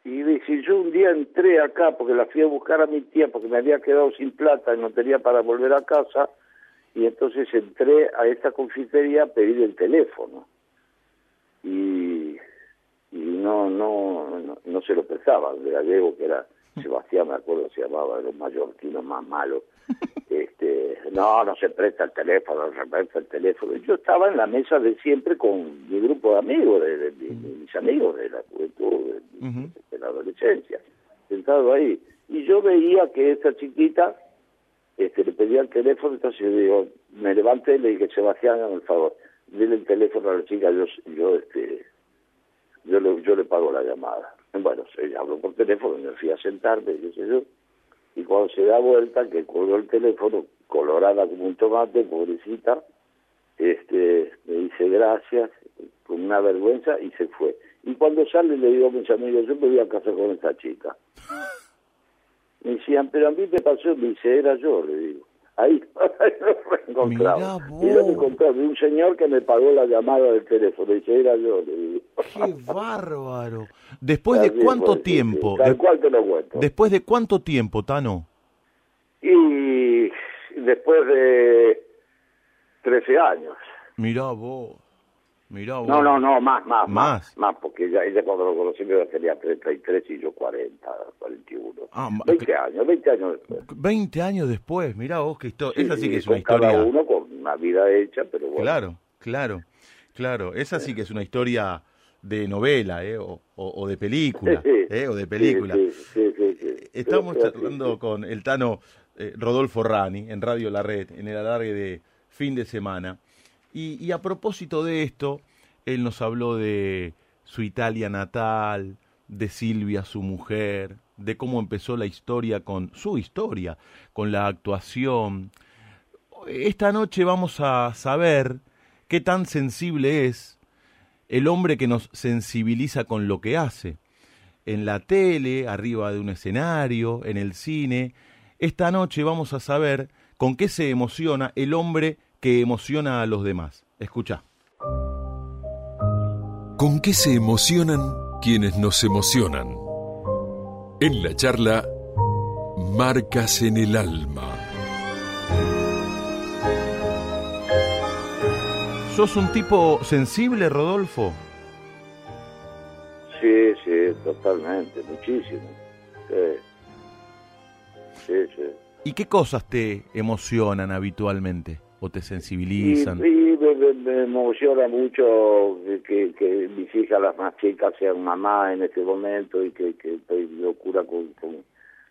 y dice, yo un día entré acá porque la fui a buscar a mi tía porque me había quedado sin plata y no tenía para volver a casa, y entonces entré a esta confitería a pedir el teléfono, y y no no no, no se lo prestaba el gallego que era Sebastián me acuerdo se llamaba de los mallorquinos más malos este no no se presta el teléfono no se presta el teléfono. Yo estaba en la mesa de siempre con mi grupo de amigos de, de- de- de mis amigos de la juventud de, la adolescencia sentado ahí. Y yo veía que esta chiquita este le pedía el teléfono entonces yo digo me levanté y le dije Sebastián el favor dile el teléfono a la chica yo yo este yo le, yo le pago la llamada. Bueno, se habló por teléfono, me fui a sentarme, qué sé yo, y cuando se da vuelta, que colgó el teléfono, colorada como un tomate, pobrecita, este, me dice gracias, con una vergüenza, y se fue. Y cuando sale le digo a mis amigos, yo me voy a casar con esta chica. Me decían, pero a mí me pasó, me dice, era yo, le digo. Ahí, ahí lo reencontramos. Y lo vos. encontré de un señor que me pagó la llamada del teléfono, dice, era yo, le digo. ¡Qué bárbaro! ¿Después de cuánto fue, sí, tiempo? sí, Tal De- cual te lo cuento. ¿Después de cuánto tiempo, Tano? Y después de 13 años. Mirá vos, mirá vos. No, no, no, más, más, Más. más, más, porque ella, ella cuando lo conocí yo tenía 33 y yo 40, 41. Ah, ma- 20 años, 20 años después. 20 años después, mirá vos qué historia. Esa sí que es una Cada historia. uno con una vida hecha, pero bueno. Claro, claro, claro. Esa sí que es una historia de novela, ¿eh? O, o- o de película, Sí, sí. ¿eh? O de película. Sí, sí, sí, sí, sí. Estamos Sí, sí, charlando sí. con el Tano eh, Rodolfo Rani en Radio La Red, en el alargue de fin de semana. Y, y a propósito de esto, él nos habló de su Italia natal, de Silvia, su mujer, de cómo empezó la historia con su historia, con la actuación. Esta noche vamos a saber qué tan sensible es el hombre que nos sensibiliza con lo que hace. En la tele, arriba de un escenario, en el cine. Esta noche vamos a saber con qué se emociona el hombre que emociona a los demás. Escucha. ¿Con qué se emocionan quienes nos emocionan? En la charla, Marcas en el Alma. ¿Sos un tipo sensible, Rodolfo? Sí, sí, totalmente, muchísimo. Sí, sí. sí. ¿Y qué cosas te emocionan habitualmente o te sensibilizan? y me, me- me emociona mucho que, que, que mis hijas, las más chicas, sean mamá en este momento y que, que estoy locura con, con,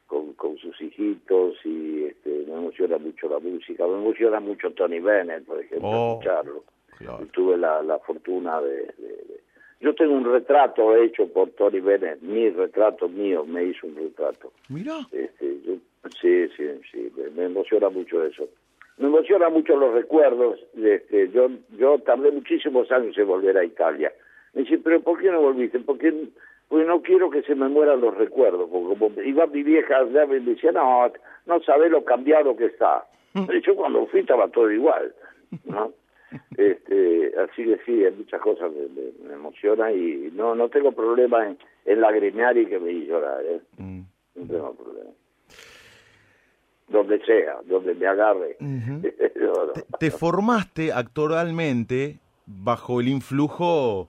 con, con sus hijitos y este, me emociona mucho la música. Me emociona mucho Tony Bennett, por ejemplo, Oh, escucharlo. claro. Tuve la, la fortuna de, de- de- Yo tengo un retrato hecho por Tony Bennett, mi retrato mío, me hizo un retrato. Mirá. Este, yo- sí, sí, sí, me, me emociona mucho eso. Me emociona mucho los recuerdos. Este, yo, yo tardé muchísimos años en volver a Italia. Me dice, pero ¿por qué no volviste? Porque, porque no quiero que se me mueran los recuerdos. Porque como iba mi vieja allá me decía, no, no sabés lo cambiado que está. Yo cuando fui estaba todo igual, ¿no? Este, así que sí, hay muchas cosas que me, me emocionan y no no tengo problema en, en lagrimear y que me llorar, ¿eh? Mm. No tengo problema. Donde sea, donde me agarre. No, no. Te, te formaste actoralmente bajo el influjo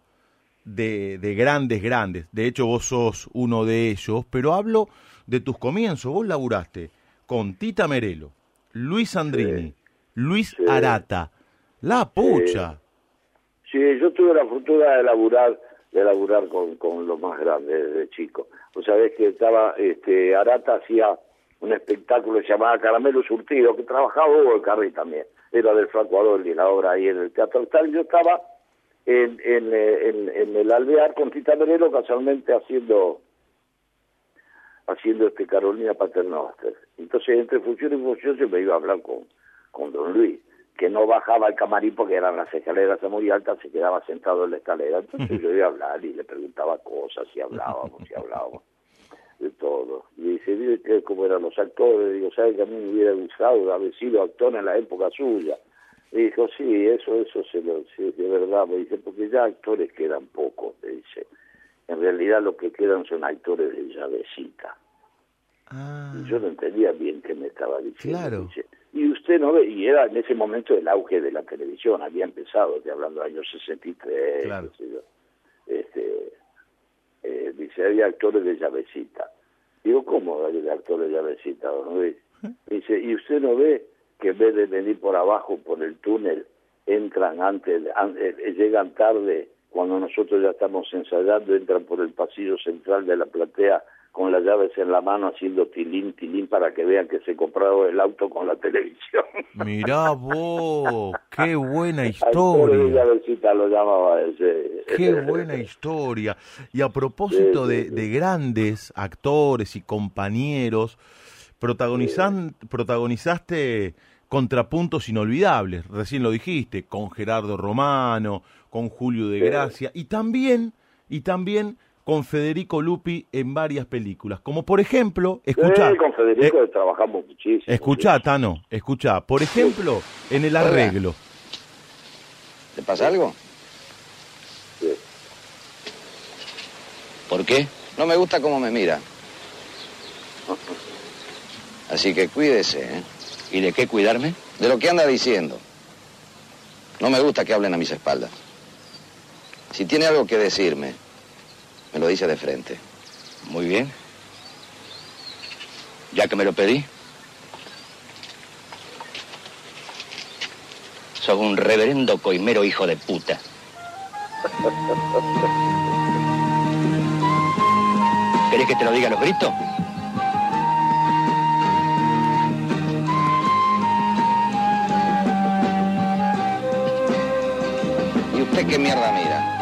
de, de grandes, grandes. De hecho, vos sos uno de ellos, pero hablo de tus comienzos. Vos laburaste con Tita Merelo, Luis Andrini, Luis Sí. Arata, La Pucha. Sí, yo tuve la fortuna de laburar, de laburar con, con los más grandes desde chico. Vos sabés que estaba, este, Arata hacía un espectáculo se llamaba Caramelo Surtido, que trabajaba Hugo el Carri también. Era del Franco Adolli, la obra ahí en el Teatro Tal. Yo estaba en, en, eh, en, en el Alvear con Tita Merelo casualmente haciendo haciendo este Carolina Paternoster. Entonces, entre función y función, yo me iba a hablar con, con don Luis, que no bajaba al camarín porque eran las escaleras muy altas, se quedaba sentado en la escalera. Entonces yo iba a hablar y le preguntaba cosas, y hablábamos, y hablábamos de todo. Y dice, mire que cómo eran los actores, digo, ¿sabe que a mí me hubiera gustado haber sido actor en la época suya? Y dijo, sí, eso, eso se lo, sí, de verdad, me dice, porque ya actores quedan pocos, me dice. En realidad lo que quedan son actores de llavecita. Ah, Y yo no entendía bien qué me estaba diciendo. Claro. Dice, y usted no ve, y era en ese momento el auge de la televisión, había empezado, estoy hablando de años 63, Claro. qué sé yo. Este, eh, dice, había actores de llavecita. Digo, ¿cómo hay actores de llavecita, don Luis? Dice, ¿y usted no ve que en vez de venir por abajo, por el túnel, entran antes, an- eh, eh, llegan tarde, cuando nosotros ya estamos ensayando, entran por el pasillo central de la platea con las llaves en la mano haciendo tilín, tilín para que vean que se compraron el auto con la televisión. mirá vos, qué buena historia. lo llamaba ese. Qué buena historia. Y a propósito Sí, sí, de, grandes actores y compañeros, protagonizan, protagonizaste contrapuntos inolvidables, recién lo dijiste, con Gerardo Romano, con Julio de. Gracia, y también, y también con Federico Lupi en varias películas, como por ejemplo, escucha, Sí, con Federico trabajamos muchísimo. escucha, Tano, escucha, por ejemplo, en el arreglo. ¿Te pasa algo? Sí. ¿Por qué? No me gusta cómo me mira. Así que cuídese, ¿eh? ¿Y de qué cuidarme? De lo que anda diciendo. No me gusta que hablen a mis espaldas. Si tiene algo que decirme, me lo dice de frente. Muy bien. Ya que me lo pedí. Sos un reverendo coimero hijo de puta. ¿Querés que te lo diga a los gritos? ¿Y usted qué mierda mira?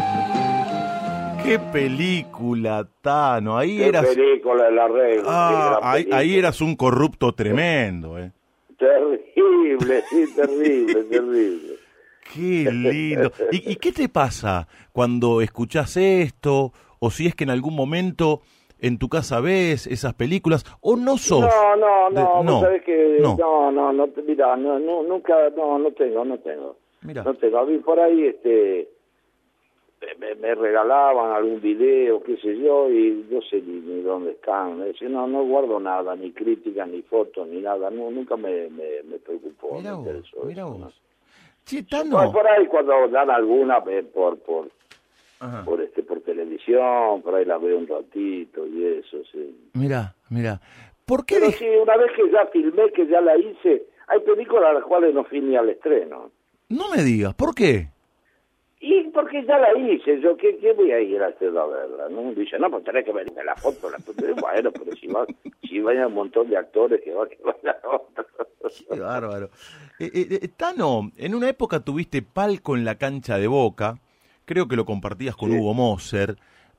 Qué película, Tano, ahí Qué eras... película el arreglo. Ah, ahí, película. ahí eras un corrupto tremendo, ¿eh? Terrible, sí, terrible, terrible. Qué lindo. ¿Y, y qué te pasa cuando escuchás esto? O si es que en algún momento en tu casa ves esas películas o no sos. No, no, de- no, vos no, sabés que no. no, no, no, mirá, no, no, nunca, no, no tengo, no tengo. Mira. No tengo. A mí por ahí, este, me, me regalaban algún video, qué sé yo, y no sé ni, ni dónde están. Es decir, no, no guardo nada, ni críticas, ni fotos, ni nada. No, nunca me, me, me preocupó. Mira me vos, interesó mira eso, ¿no? vos. Che, Por, ahí cuando dan alguna eh, por, por, Ajá. por este, por televisión, por ahí la veo un ratito y eso, sí. Mira, mira. ¿Por qué Pero sí, una vez que ya filmé, que ya la hice, hay películas a las cuales no fui ni al estreno. No me digas, ¿por qué? Y porque ya la hice, yo, ¿qué, qué voy a ir a hacer a verla? ¿no? Dice, no, pues tenés que verme la foto. La foto. Bueno, pero si va, si vaya un montón de actores que va, que vaya otro. Qué bárbaro. Eh, eh, eh, Tano, en una época tuviste palco en la cancha de Boca. Creo que lo compartías con Sí. Hugo Moser.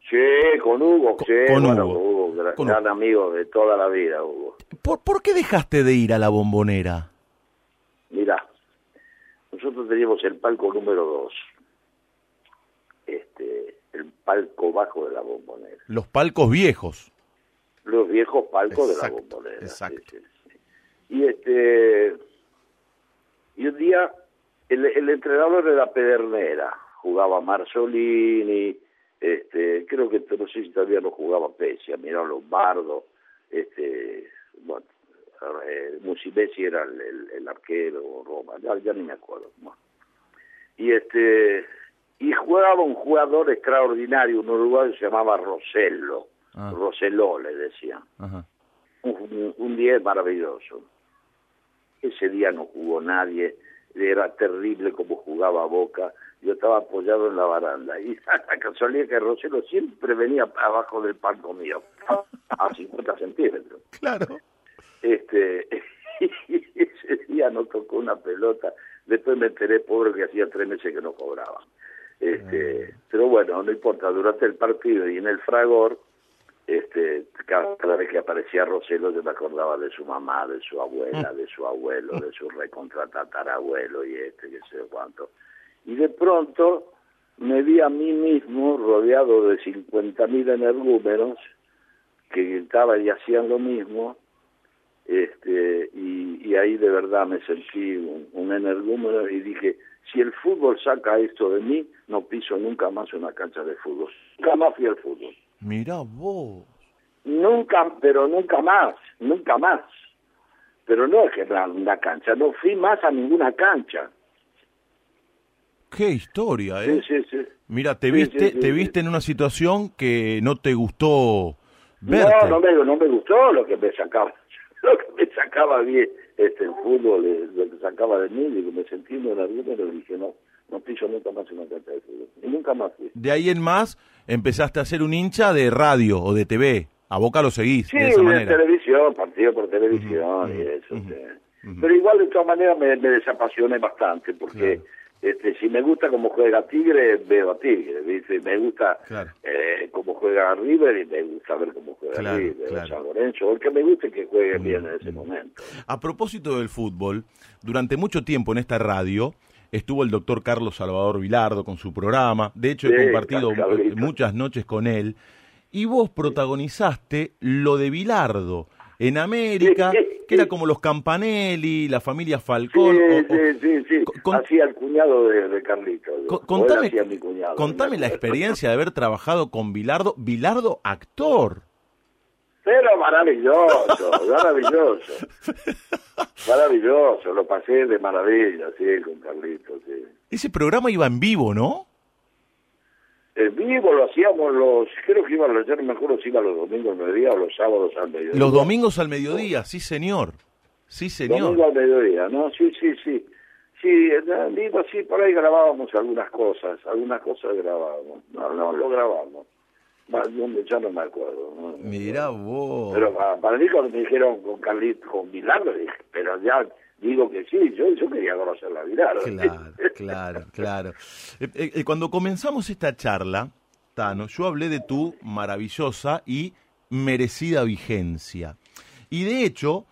Sí, con Hugo, Con- sí, con bueno, Hugo. gran, Con gran Hugo. amigo de toda la vida, Hugo. ¿Por, por qué dejaste de ir a la bombonera? Mirá, nosotros teníamos el palco número dos, este, el palco bajo de la bombonera. Los palcos viejos. los viejos palcos Exacto, de la bombonera. exacto. sí, sí, sí. Y este y un día el, el entrenador era Pedernera, jugaba Marzolini, este, creo que no sé si todavía no jugaba Pesia, mirá Lombardo, este, bueno, eh, Musibesi era el, el- el arquero, Roma, ya, ya ni me acuerdo. bueno. Y este y jugaba un jugador extraordinario, un uruguayo que se llamaba Rosello, Ah. Roseló le decían Ajá. un, un día maravilloso. Ese día no jugó nadie, era terrible como jugaba Boca. Yo estaba apoyado en la baranda y la casualidad que Rosero siempre venía abajo del palco mío, a 50 centímetros. Claro. Este, y ese día no tocó una pelota. Después me enteré, pobre, que hacía tres meses que no cobraba. Este, pero bueno, no importa, durante el partido y en el fragor, este, cada, vez que aparecía Roselo yo me acordaba de su mamá, de su abuela, de su abuelo, de su recontratatarabuelo y este, que sé cuánto. Y de pronto me vi a mí mismo rodeado de 50.000 energúmenos que gritaban y hacían lo mismo, este, y, y ahí de verdad me sentí un, un energúmeno y dije, si el fútbol saca esto de mí, no piso nunca más una cancha de fútbol. Nunca más fui al fútbol. Mirá vos. Nunca, pero nunca más, nunca más. Pero no es que era una cancha, no fui más a ninguna cancha. Qué historia, Sí, ¿eh? sí, sí. Mira, te Sí, viste, sí, sí, te sí. viste en una situación que no te gustó verte. No, no me, no me gustó lo que me sacaba, lo que me sacaba bien este el fútbol, lo que sacaba de mí, digo, me sentí en el número y dije, no, no piso nunca más una cancha de fútbol. Y nunca más fui. De ahí en más empezaste a ser un hincha de radio o de TV. A Boca lo seguís Sí, de esa de manera. televisión, partido por televisión y eso. Pero igual de todas maneras me, me desapasioné bastante porque este si me gusta cómo juega Tigre, veo a Tigre, ¿viste? Me gusta Claro. eh, cómo juega River y me gusta ver cómo juega Claro, River, claro. San Lorenzo, el que me guste que juegue bien en ese momento. A propósito del fútbol, durante mucho tiempo en esta radio estuvo el doctor Carlos Salvador Vilardo con su programa. De hecho, he compartido muchas noches con él. Y vos protagonizaste lo de Vilardo en América, Sí. que era como los Campanelli, la familia Sí, Falcón. o- o- sí, sí, sí. con- hacía el cuñado de, de Carlito. Co- o él contame, hacía mi cuñado. contame la experiencia de haber trabajado con Vilardo, Vilardo actor. Pero maravilloso, maravilloso. Maravilloso, lo pasé de maravilla, sí, con Carlitos, sí. Ese programa iba en vivo, ¿no? En vivo lo hacíamos los, creo que iban los, yo no me acuerdo si iban los domingos al mediodía o los sábados al mediodía. Los domingos al mediodía, sí señor. Sí señor. Domingo al mediodía, ¿no? Sí, sí, sí. Sí, sí, por ahí grabábamos algunas cosas, algunas cosas grabábamos. No, no, lo grabamos. Ya no me acuerdo. ¿no? Mirá vos. Pero para, para mí cuando me dijeron con Carlitos, con dije, pero ya digo que sí, yo, yo quería conocer a Bilardo. Claro, claro, claro. Eh, eh, eh, cuando comenzamos esta charla, Tano, yo hablé de tu maravillosa y merecida vigencia. Y de hecho,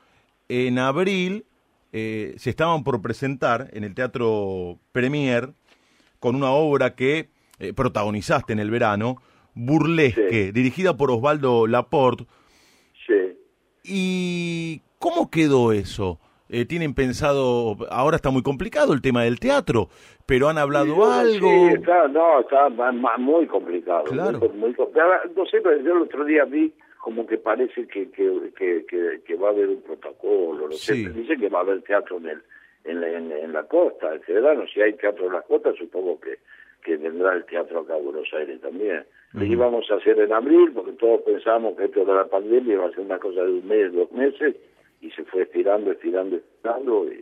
en abril eh, se estaban por presentar en el Teatro Premier con una obra que protagonizaste en el verano, Burlesque, Sí. dirigida por Osvaldo Laporte. Sí. ¿Y cómo quedó eso? Eh, ¿Tienen pensado, ahora está muy complicado el tema del teatro, pero han hablado Sí, algo? Sí, está, no, está muy complicado. Claro. Muy, muy complicado. No sé, pero yo el otro día vi como que parece que, que, que, que, que va a haber un protocolo. No Sí. sé, dice que va a haber teatro en, el, en, la, en, en la costa, este verano. Si hay teatro en la costa, supongo que, que vendrá el teatro acá a Buenos Aires también. Lo íbamos a hacer en abril, porque todos pensamos que esto de la pandemia iba a ser una cosa de un mes, dos meses, y se fue estirando, estirando, estirando. Y,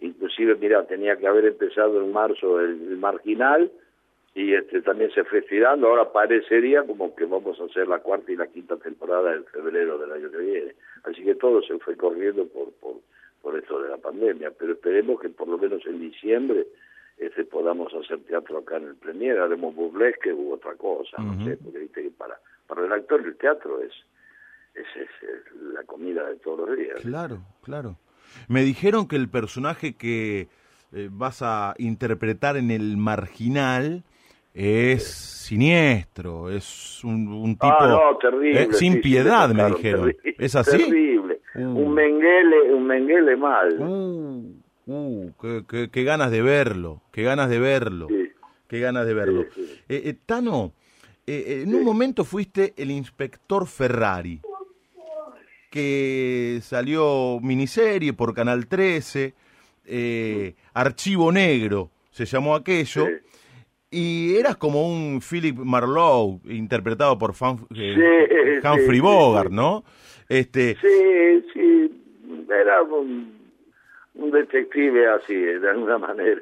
inclusive, mira, tenía que haber empezado en marzo el, el marginal, y este también se fue estirando. Ahora parecería como que vamos a hacer la cuarta y la quinta temporada en febrero del año que viene. Así que todo se fue corriendo por, por, por esto de la pandemia. Pero esperemos que por lo menos en diciembre este, podamos hacer teatro acá en el Premier, haremos burlesque u otra cosa, no sé, porque viste que para, para el actor el teatro es, es, es, la comida de todos los días. Claro, claro. Me dijeron que el personaje que eh, vas a interpretar en el marginal es siniestro, es un, un tipo Ah, no, terrible. eh, sin sí, sí, piedad, me dijeron. terrible, ¿Es así? Terrible. Uh. Un menguele, un menguele mal. Uh, uh, qué, qué- qué ganas de verlo, qué ganas de verlo, Sí. qué ganas de verlo. Eh, eh, Tano, en un momento fuiste el inspector Ferrari, que salió miniserie por Canal 13, eh, Archivo Negro, se llamó aquello, Sí. y eras como un Philip Marlowe, interpretado por Fan- eh, Sí, Humphrey sí, Bogart. ¿no? Este, Sí, sí, era un, un detective así, de alguna manera.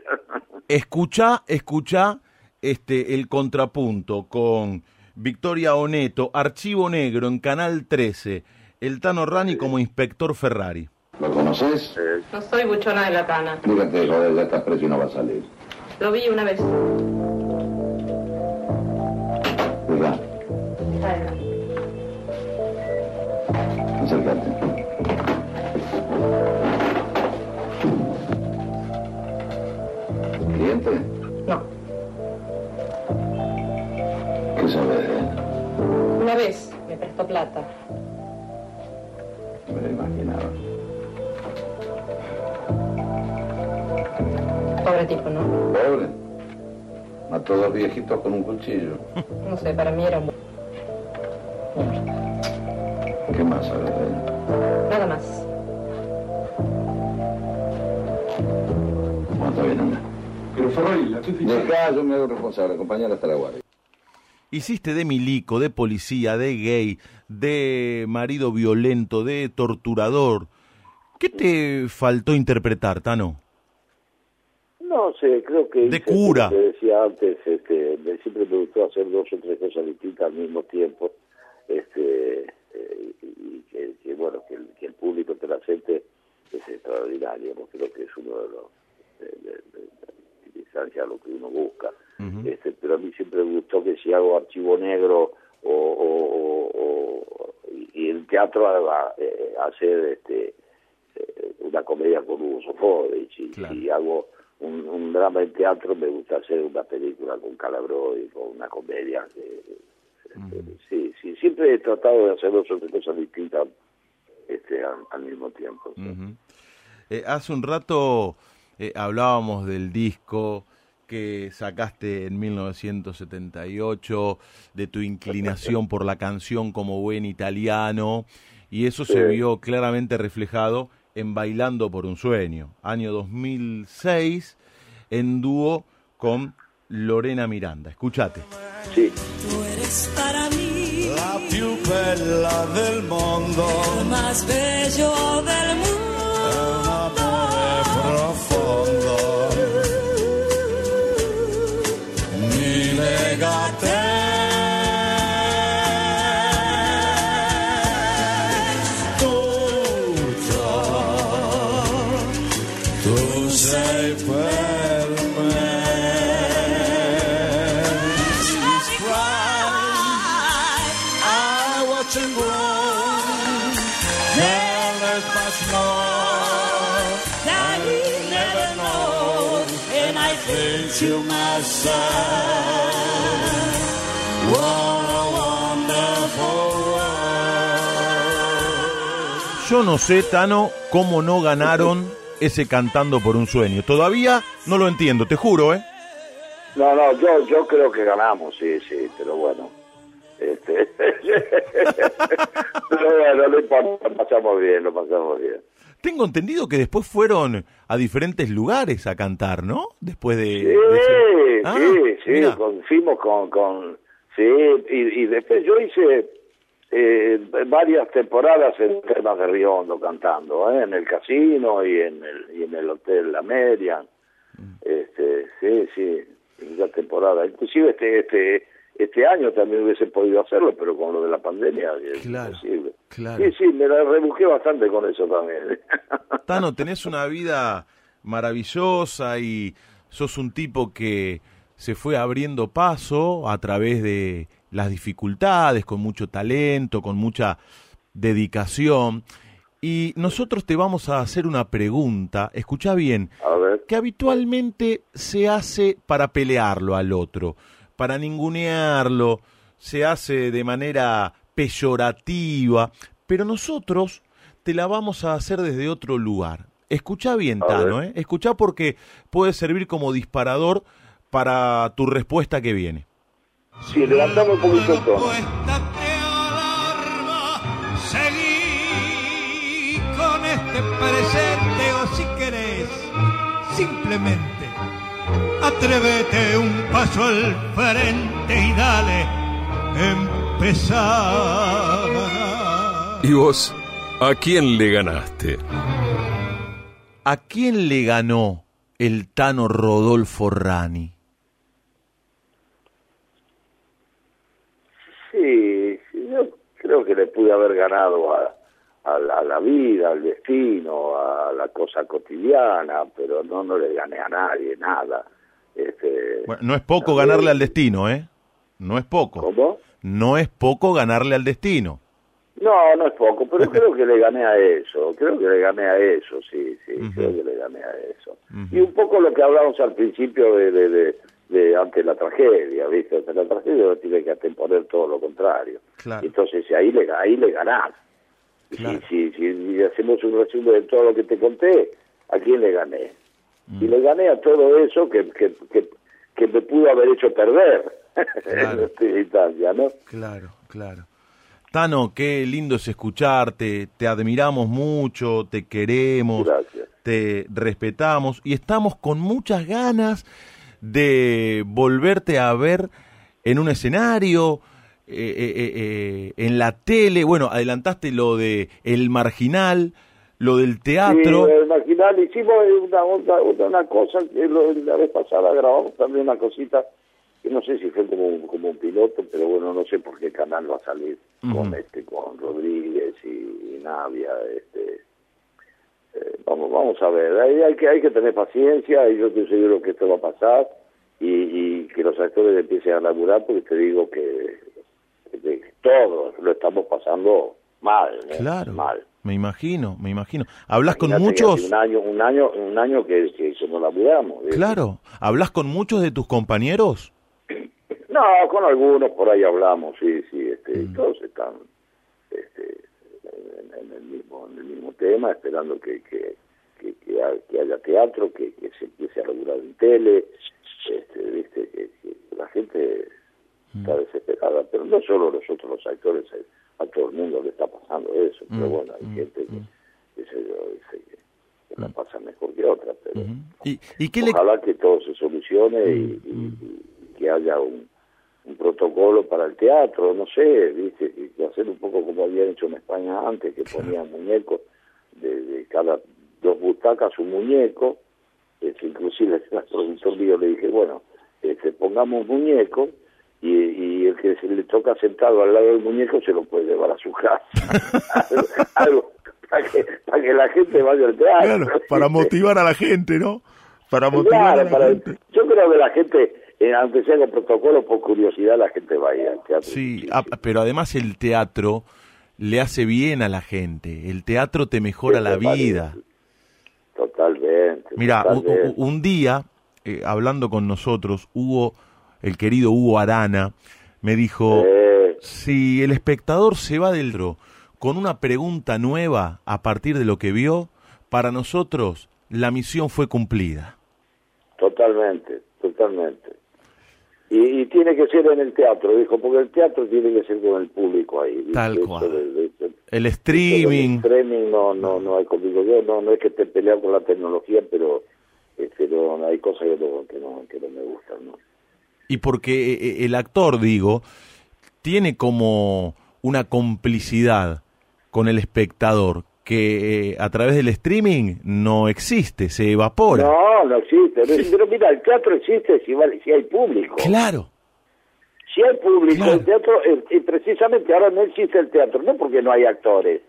Escucha, escucha este, el contrapunto con Victoria Oneto, Archivo Negro en Canal 13, el Tano Rani como inspector Ferrari. ¿Lo conoces? No soy buchona de la cana. Dígate, joder, ya está preso y no va a salir. Lo vi una vez. ¿Verdad? Acércate. ¿Cliente? No. ¿Qué sabes de él? Una vez me prestó plata. Me lo imaginaba. Pobre tipo, ¿no? Pobre. Mató a dos viejitos con un cuchillo. No sé, para mí era un... ¿Qué más sabes de él? Nada más. Bueno, está bien, anda. Pero Ferrari, la estoy fichando. Dejá, yo me hago responsable. Acompañar hasta la guardia. Hiciste de milico, de policía, de gay, de marido violento, de torturador. ¿Qué te faltó interpretar, Tano? No sé, creo que... De hice, cura. te decía antes, este, me- siempre me gustó hacer dos o tres cosas distintas al mismo tiempo. Este, eh, y que, que, bueno, que el, que el público te la acepte es extraordinario, creo que es uno de los... De, de- de- a lo que uno busca. Este, pero a mí siempre me gustó que si hago archivo negro o, o- o- o- y, el teatro haga, eh, hacer este eh, una comedia con Hugo Sofovich y Claro. si hago un, un drama en teatro me gusta hacer una película con Calabro y con una comedia este, sí sí siempre he tratado de hacer dos o tres cosas distintas este al, al mismo tiempo sí. Eh, hace un rato eh, hablábamos del disco que sacaste en 1978, de tu inclinación por la canción como buen italiano, y eso se vio claramente reflejado en Bailando por un Sueño, año 2006, en dúo con Lorena Miranda. Escúchate. sí Tu eres para mí La più bella del mondo, el más bello del un Yo no sé, Tano, cómo no ganaron ese cantando por un sueño. Todavía no lo entiendo, te juro, ¿eh? No, no, yo, yo creo que ganamos, sí, sí, pero bueno, este... pero bueno, no importa, lo pasamos bien, lo pasamos bien. Tengo entendido que después fueron a diferentes lugares a cantar, ¿no? Después de... Sí, de ese- Ah, sí, sí, mira. con, fuimos con, con, sí, y, y después yo hice eh, varias temporadas en temas de Riondo cantando, ¿eh? en el casino y en el, y en el hotel La Merian, Mm. este, sí, sí, esa temporada, inclusive este, este, este año también hubiese podido hacerlo, pero con lo de la pandemia es Claro, imposible. claro. Sí, sí, me la rebusqué bastante con eso también. Tano, tenés una vida maravillosa y sos un tipo que se fue abriendo paso a través de las dificultades, con mucho talento, con mucha dedicación. Y nosotros te vamos a hacer una pregunta, escucha bien, A ver. que habitualmente se hace para pelearlo al otro, para ningunearlo, se hace de manera peyorativa, pero nosotros te la vamos a hacer desde otro lugar. Escucha bien, Tano. ¿eh? Escucha porque puede servir como disparador para tu respuesta que viene. Sí, levantame un poquito el tono. Seguí con este presente o si querés, simplemente atrévete un paso al frente y dale, empezar. ¿Y vos? ¿A quién le ganaste? ¿A quién le ganó el Tano Rodolfo Rani? Sí, sí, yo creo que le pude haber ganado a, a la, a la vida, al destino, a la cosa cotidiana, pero no, no le gané a nadie, nada. Este, Bueno, no es poco ganarle al destino, ¿eh? No es poco. ¿Cómo? No es poco ganarle al destino. No, no es poco, pero creo que le gané a eso, creo que le gané a eso, sí, sí, creo que le gané a eso. Y un poco lo que hablábamos al principio de, de, de, de ante la tragedia, ¿viste? Ante la tragedia uno tiene que atemporar todo lo contrario. Claro. Entonces ahí le, ahí le ganás. Y Claro. Si, si, si hacemos un resumen de todo lo que te conté, ¿a quién le gané? Y le gané a todo eso que, que, que, que me pudo haber hecho perder en esta instancia, ¿no? Claro, claro. Tano, qué lindo es escucharte, te admiramos mucho, te queremos, Gracias. te respetamos y estamos con muchas ganas de volverte a ver en un escenario, eh, eh, eh, eh, en la tele, bueno, adelantaste lo de El Marginal, lo del teatro. Sí, el hicimos una, una, cosa que lo- la vez pasada grabamos también una cosita que no sé si fue como un, como un piloto, pero bueno, no sé por qué canal va a salir con este con Rodríguez y, y Navia, este eh, vamos vamos a ver, ahí hay que hay que tener paciencia y yo estoy seguro que esto va a pasar y, y que los actores empiecen a laburar porque te digo que, que todos lo estamos pasando mal, ¿eh? Claro, mal. Me imagino, me imagino. ¿Hablas con muchos? Un año, un año, un año que, que, que no laburamos. ¿viste? Claro, ¿hablas con muchos de tus compañeros? No, con algunos por ahí hablamos, sí, sí, este, Mm. todos están este, en, en el mismo, en el mismo tema, esperando que, que, que, que ha- que haya teatro, que, que se empiece a laburar en tele, este, viste, que, que la gente Mm. está desesperada, pero no solo nosotros los actores, a, todo el mundo le está pasando eso, pero Mm, bueno, hay mm, gente que, qué sé yo, dice que, que la pasa mejor que otra, pero ¿Y, y qué le... ojalá que todo se solucione y, y- y que haya un, un protocolo para el teatro, no sé, viste, y que hacer un poco como habían hecho en España antes, que ponían muñecos de, de cada dos butacas un muñeco, este, inclusive al productor mío le dije, bueno, este, pongamos un muñeco y, y el que se le toca sentado al lado del muñeco se lo puede llevar a su casa. algo, algo para, que, para que la gente vaya al teatro. Claro, para motivar a la gente, ¿no? Para motivar Claro, a la para- gente. yo creo que la gente, eh, aunque sea con protocolo, por curiosidad, la gente va a ir al teatro. Sí, ah, pero además el teatro le hace bien a la gente. El teatro te mejora Sí, la vida. Totalmente. Mira, u- totalmente. u- un día eh, hablando con nosotros, Hugo, el querido Hugo Arana, me dijo, Eh, si el espectador se va del dro con una pregunta nueva a partir de lo que vio, para nosotros la misión fue cumplida. totalmente, totalmente. Y, y tiene que ser en el teatro, dijo, porque el teatro tiene que ser con el público ahí. Tal cual. de- de- de- El streaming, streaming no, no, no hay conmigo. Yo no, no es que esté peleando con la tecnología, pero, este, no, hay cosas que no, que no, que no me gustan, ¿no? Y porque eh, el actor, digo, tiene como una complicidad con el espectador que eh, a través del streaming no existe, se evapora. No, no existe. Pero mira, el teatro existe si, vale, si hay público. Claro, Si hay público, Claro. el teatro, eh, y precisamente ahora no existe el teatro, no porque no hay actores.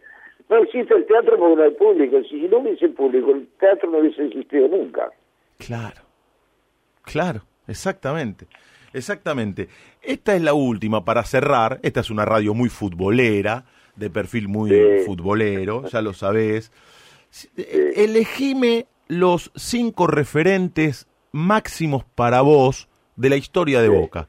No existe el teatro porque no hay público. Si no hubiese público, el teatro no hubiese existido nunca. claro, claro, exactamente, exactamente. Esta es la última para cerrar. Esta es una radio muy futbolera, de perfil muy Sí. futbolero, ya lo sabés. Eh, Elegime los cinco referentes máximos para vos de la historia de Sí. Boca.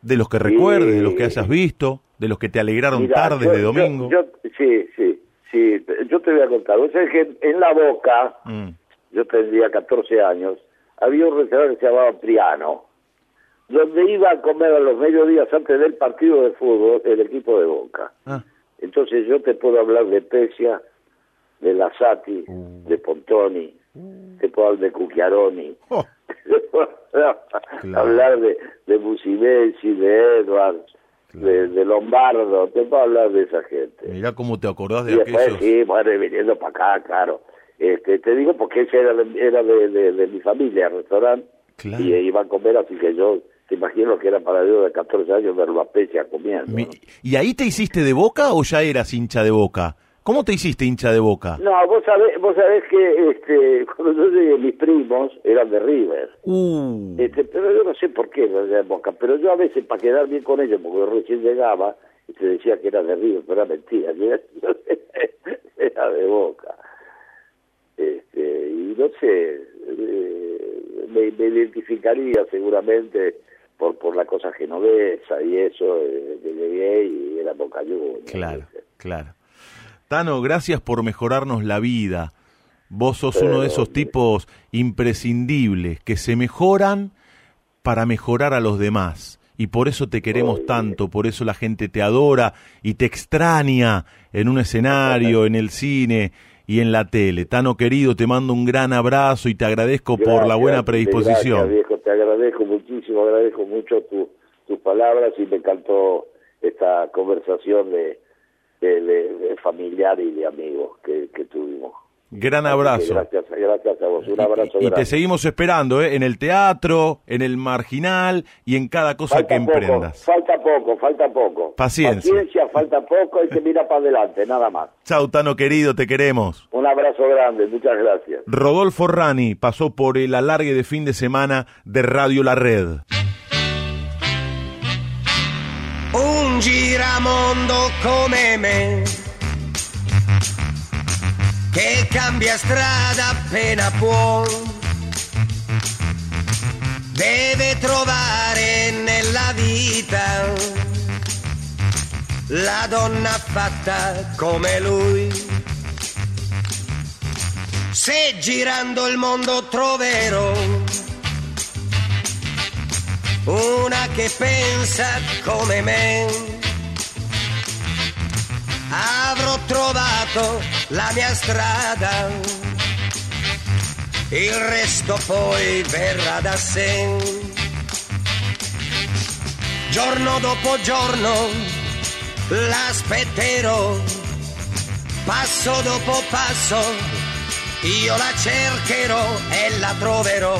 De los que recuerdes, de los que hayas visto, de los que te alegraron Mirá, tardes yo- de domingo. yo- yo- sí, sí, sí. Yo te voy a contar. Vos sabés que en La Boca, Mm, yo tendría 14 años, había un restaurante que se llamaba Priano, donde iba a comer a los mediodías antes del partido de fútbol el equipo de Boca. ah, Entonces yo te puedo hablar de Pesia, de Lasati, Uh. de Pontoni, te puedo hablar de Cucchiaroni, oh, hablar de, de de Edwards, de, de Lombardo, te puedo hablar de esa gente. mirá cómo te acordás de Y después aquellos. sí, bueno, y viniendo para acá, claro. Este, te digo porque ese era de, era de, de- de mi familia, el restaurante, Claro. y iba a comer, así que yo te imagino que era para yo de 14 años verlo a Pesia comiendo. Mi- ¿no? ¿Y ahí te hiciste de boca o ya eras hincha de boca? ¿Cómo te hiciste hincha de boca? No, vos sabés, vos sabés que este, cuando yo llegué, mis primos eran de River. Uh, Este, pero yo no sé por qué no de Boca, pero yo a veces para quedar bien con ellos, porque yo recién llegaba, y te decía que era de River, pero era mentira, era de Boca. No sé, eh, me, me identificaría seguramente por por la cosa genovesa y eso, eh, que llegué y era Boca Juniors. claro, claro. Tano, gracias por mejorarnos la vida. Vos sos uno de esos tipos imprescindibles que se mejoran para mejorar a los demás. Y por eso te queremos tanto, por eso la gente te adora y te extraña en un escenario, en el cine y en la tele. Tano querido, te mando un gran abrazo y te agradezco por la buena predisposición. Gracias, viejo, te agradezco muchísimo, agradezco mucho tu- tus palabras y me encantó esta conversación de, de, de- de familiar y de amigos que, que tuvimos. Gran abrazo. Gracias, gracias a vos, un abrazo Y te grande. seguimos esperando, ¿eh? En el teatro, en el marginal y en cada cosa Falta que poco, emprendas. falta poco, falta poco. Paciencia. Paciencia, falta poco, hay que mirar para adelante, nada más. Chau, Tano querido, te queremos. Un abrazo grande, muchas gracias. Rodolfo Rani pasó por el alargue de fin de semana de Radio La Red. un giramondo come me che cambia strada appena può deve trovare nella vita la donna fatta come lui se girando il mondo troverò una che pensa come me. Avrò trovato la mia strada, il resto poi verrà da sé. Giorno dopo giorno l'aspetterò, passo dopo passo io la cercherò e la troverò,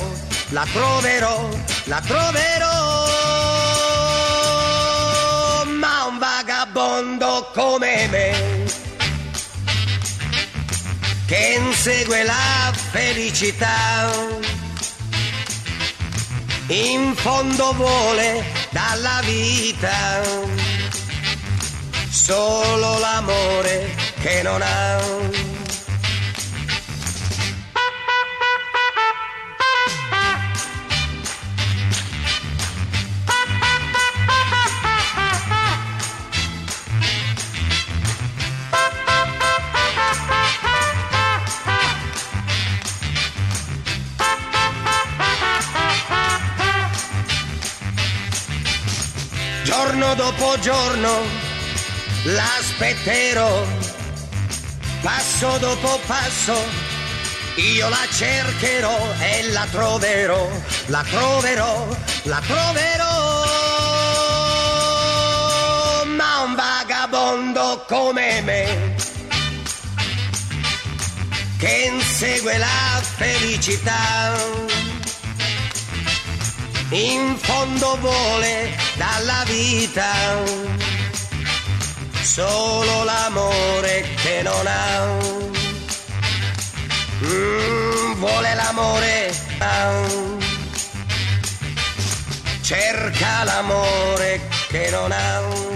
la troverò, la troverò. Vagabondo come me, che insegue la felicità, in fondo vuole dalla vita solo l'amore che non ha. Giorno dopo giorno l'aspetterò, passo dopo passo, io la cercherò e la troverò, la troverò, la troverò. Ma un vagabondo come me, che insegue la felicità, in fondo vuole dalla vita solo l'amore che non ha. Mm, vuole l'amore, cerca l'amore che non ha.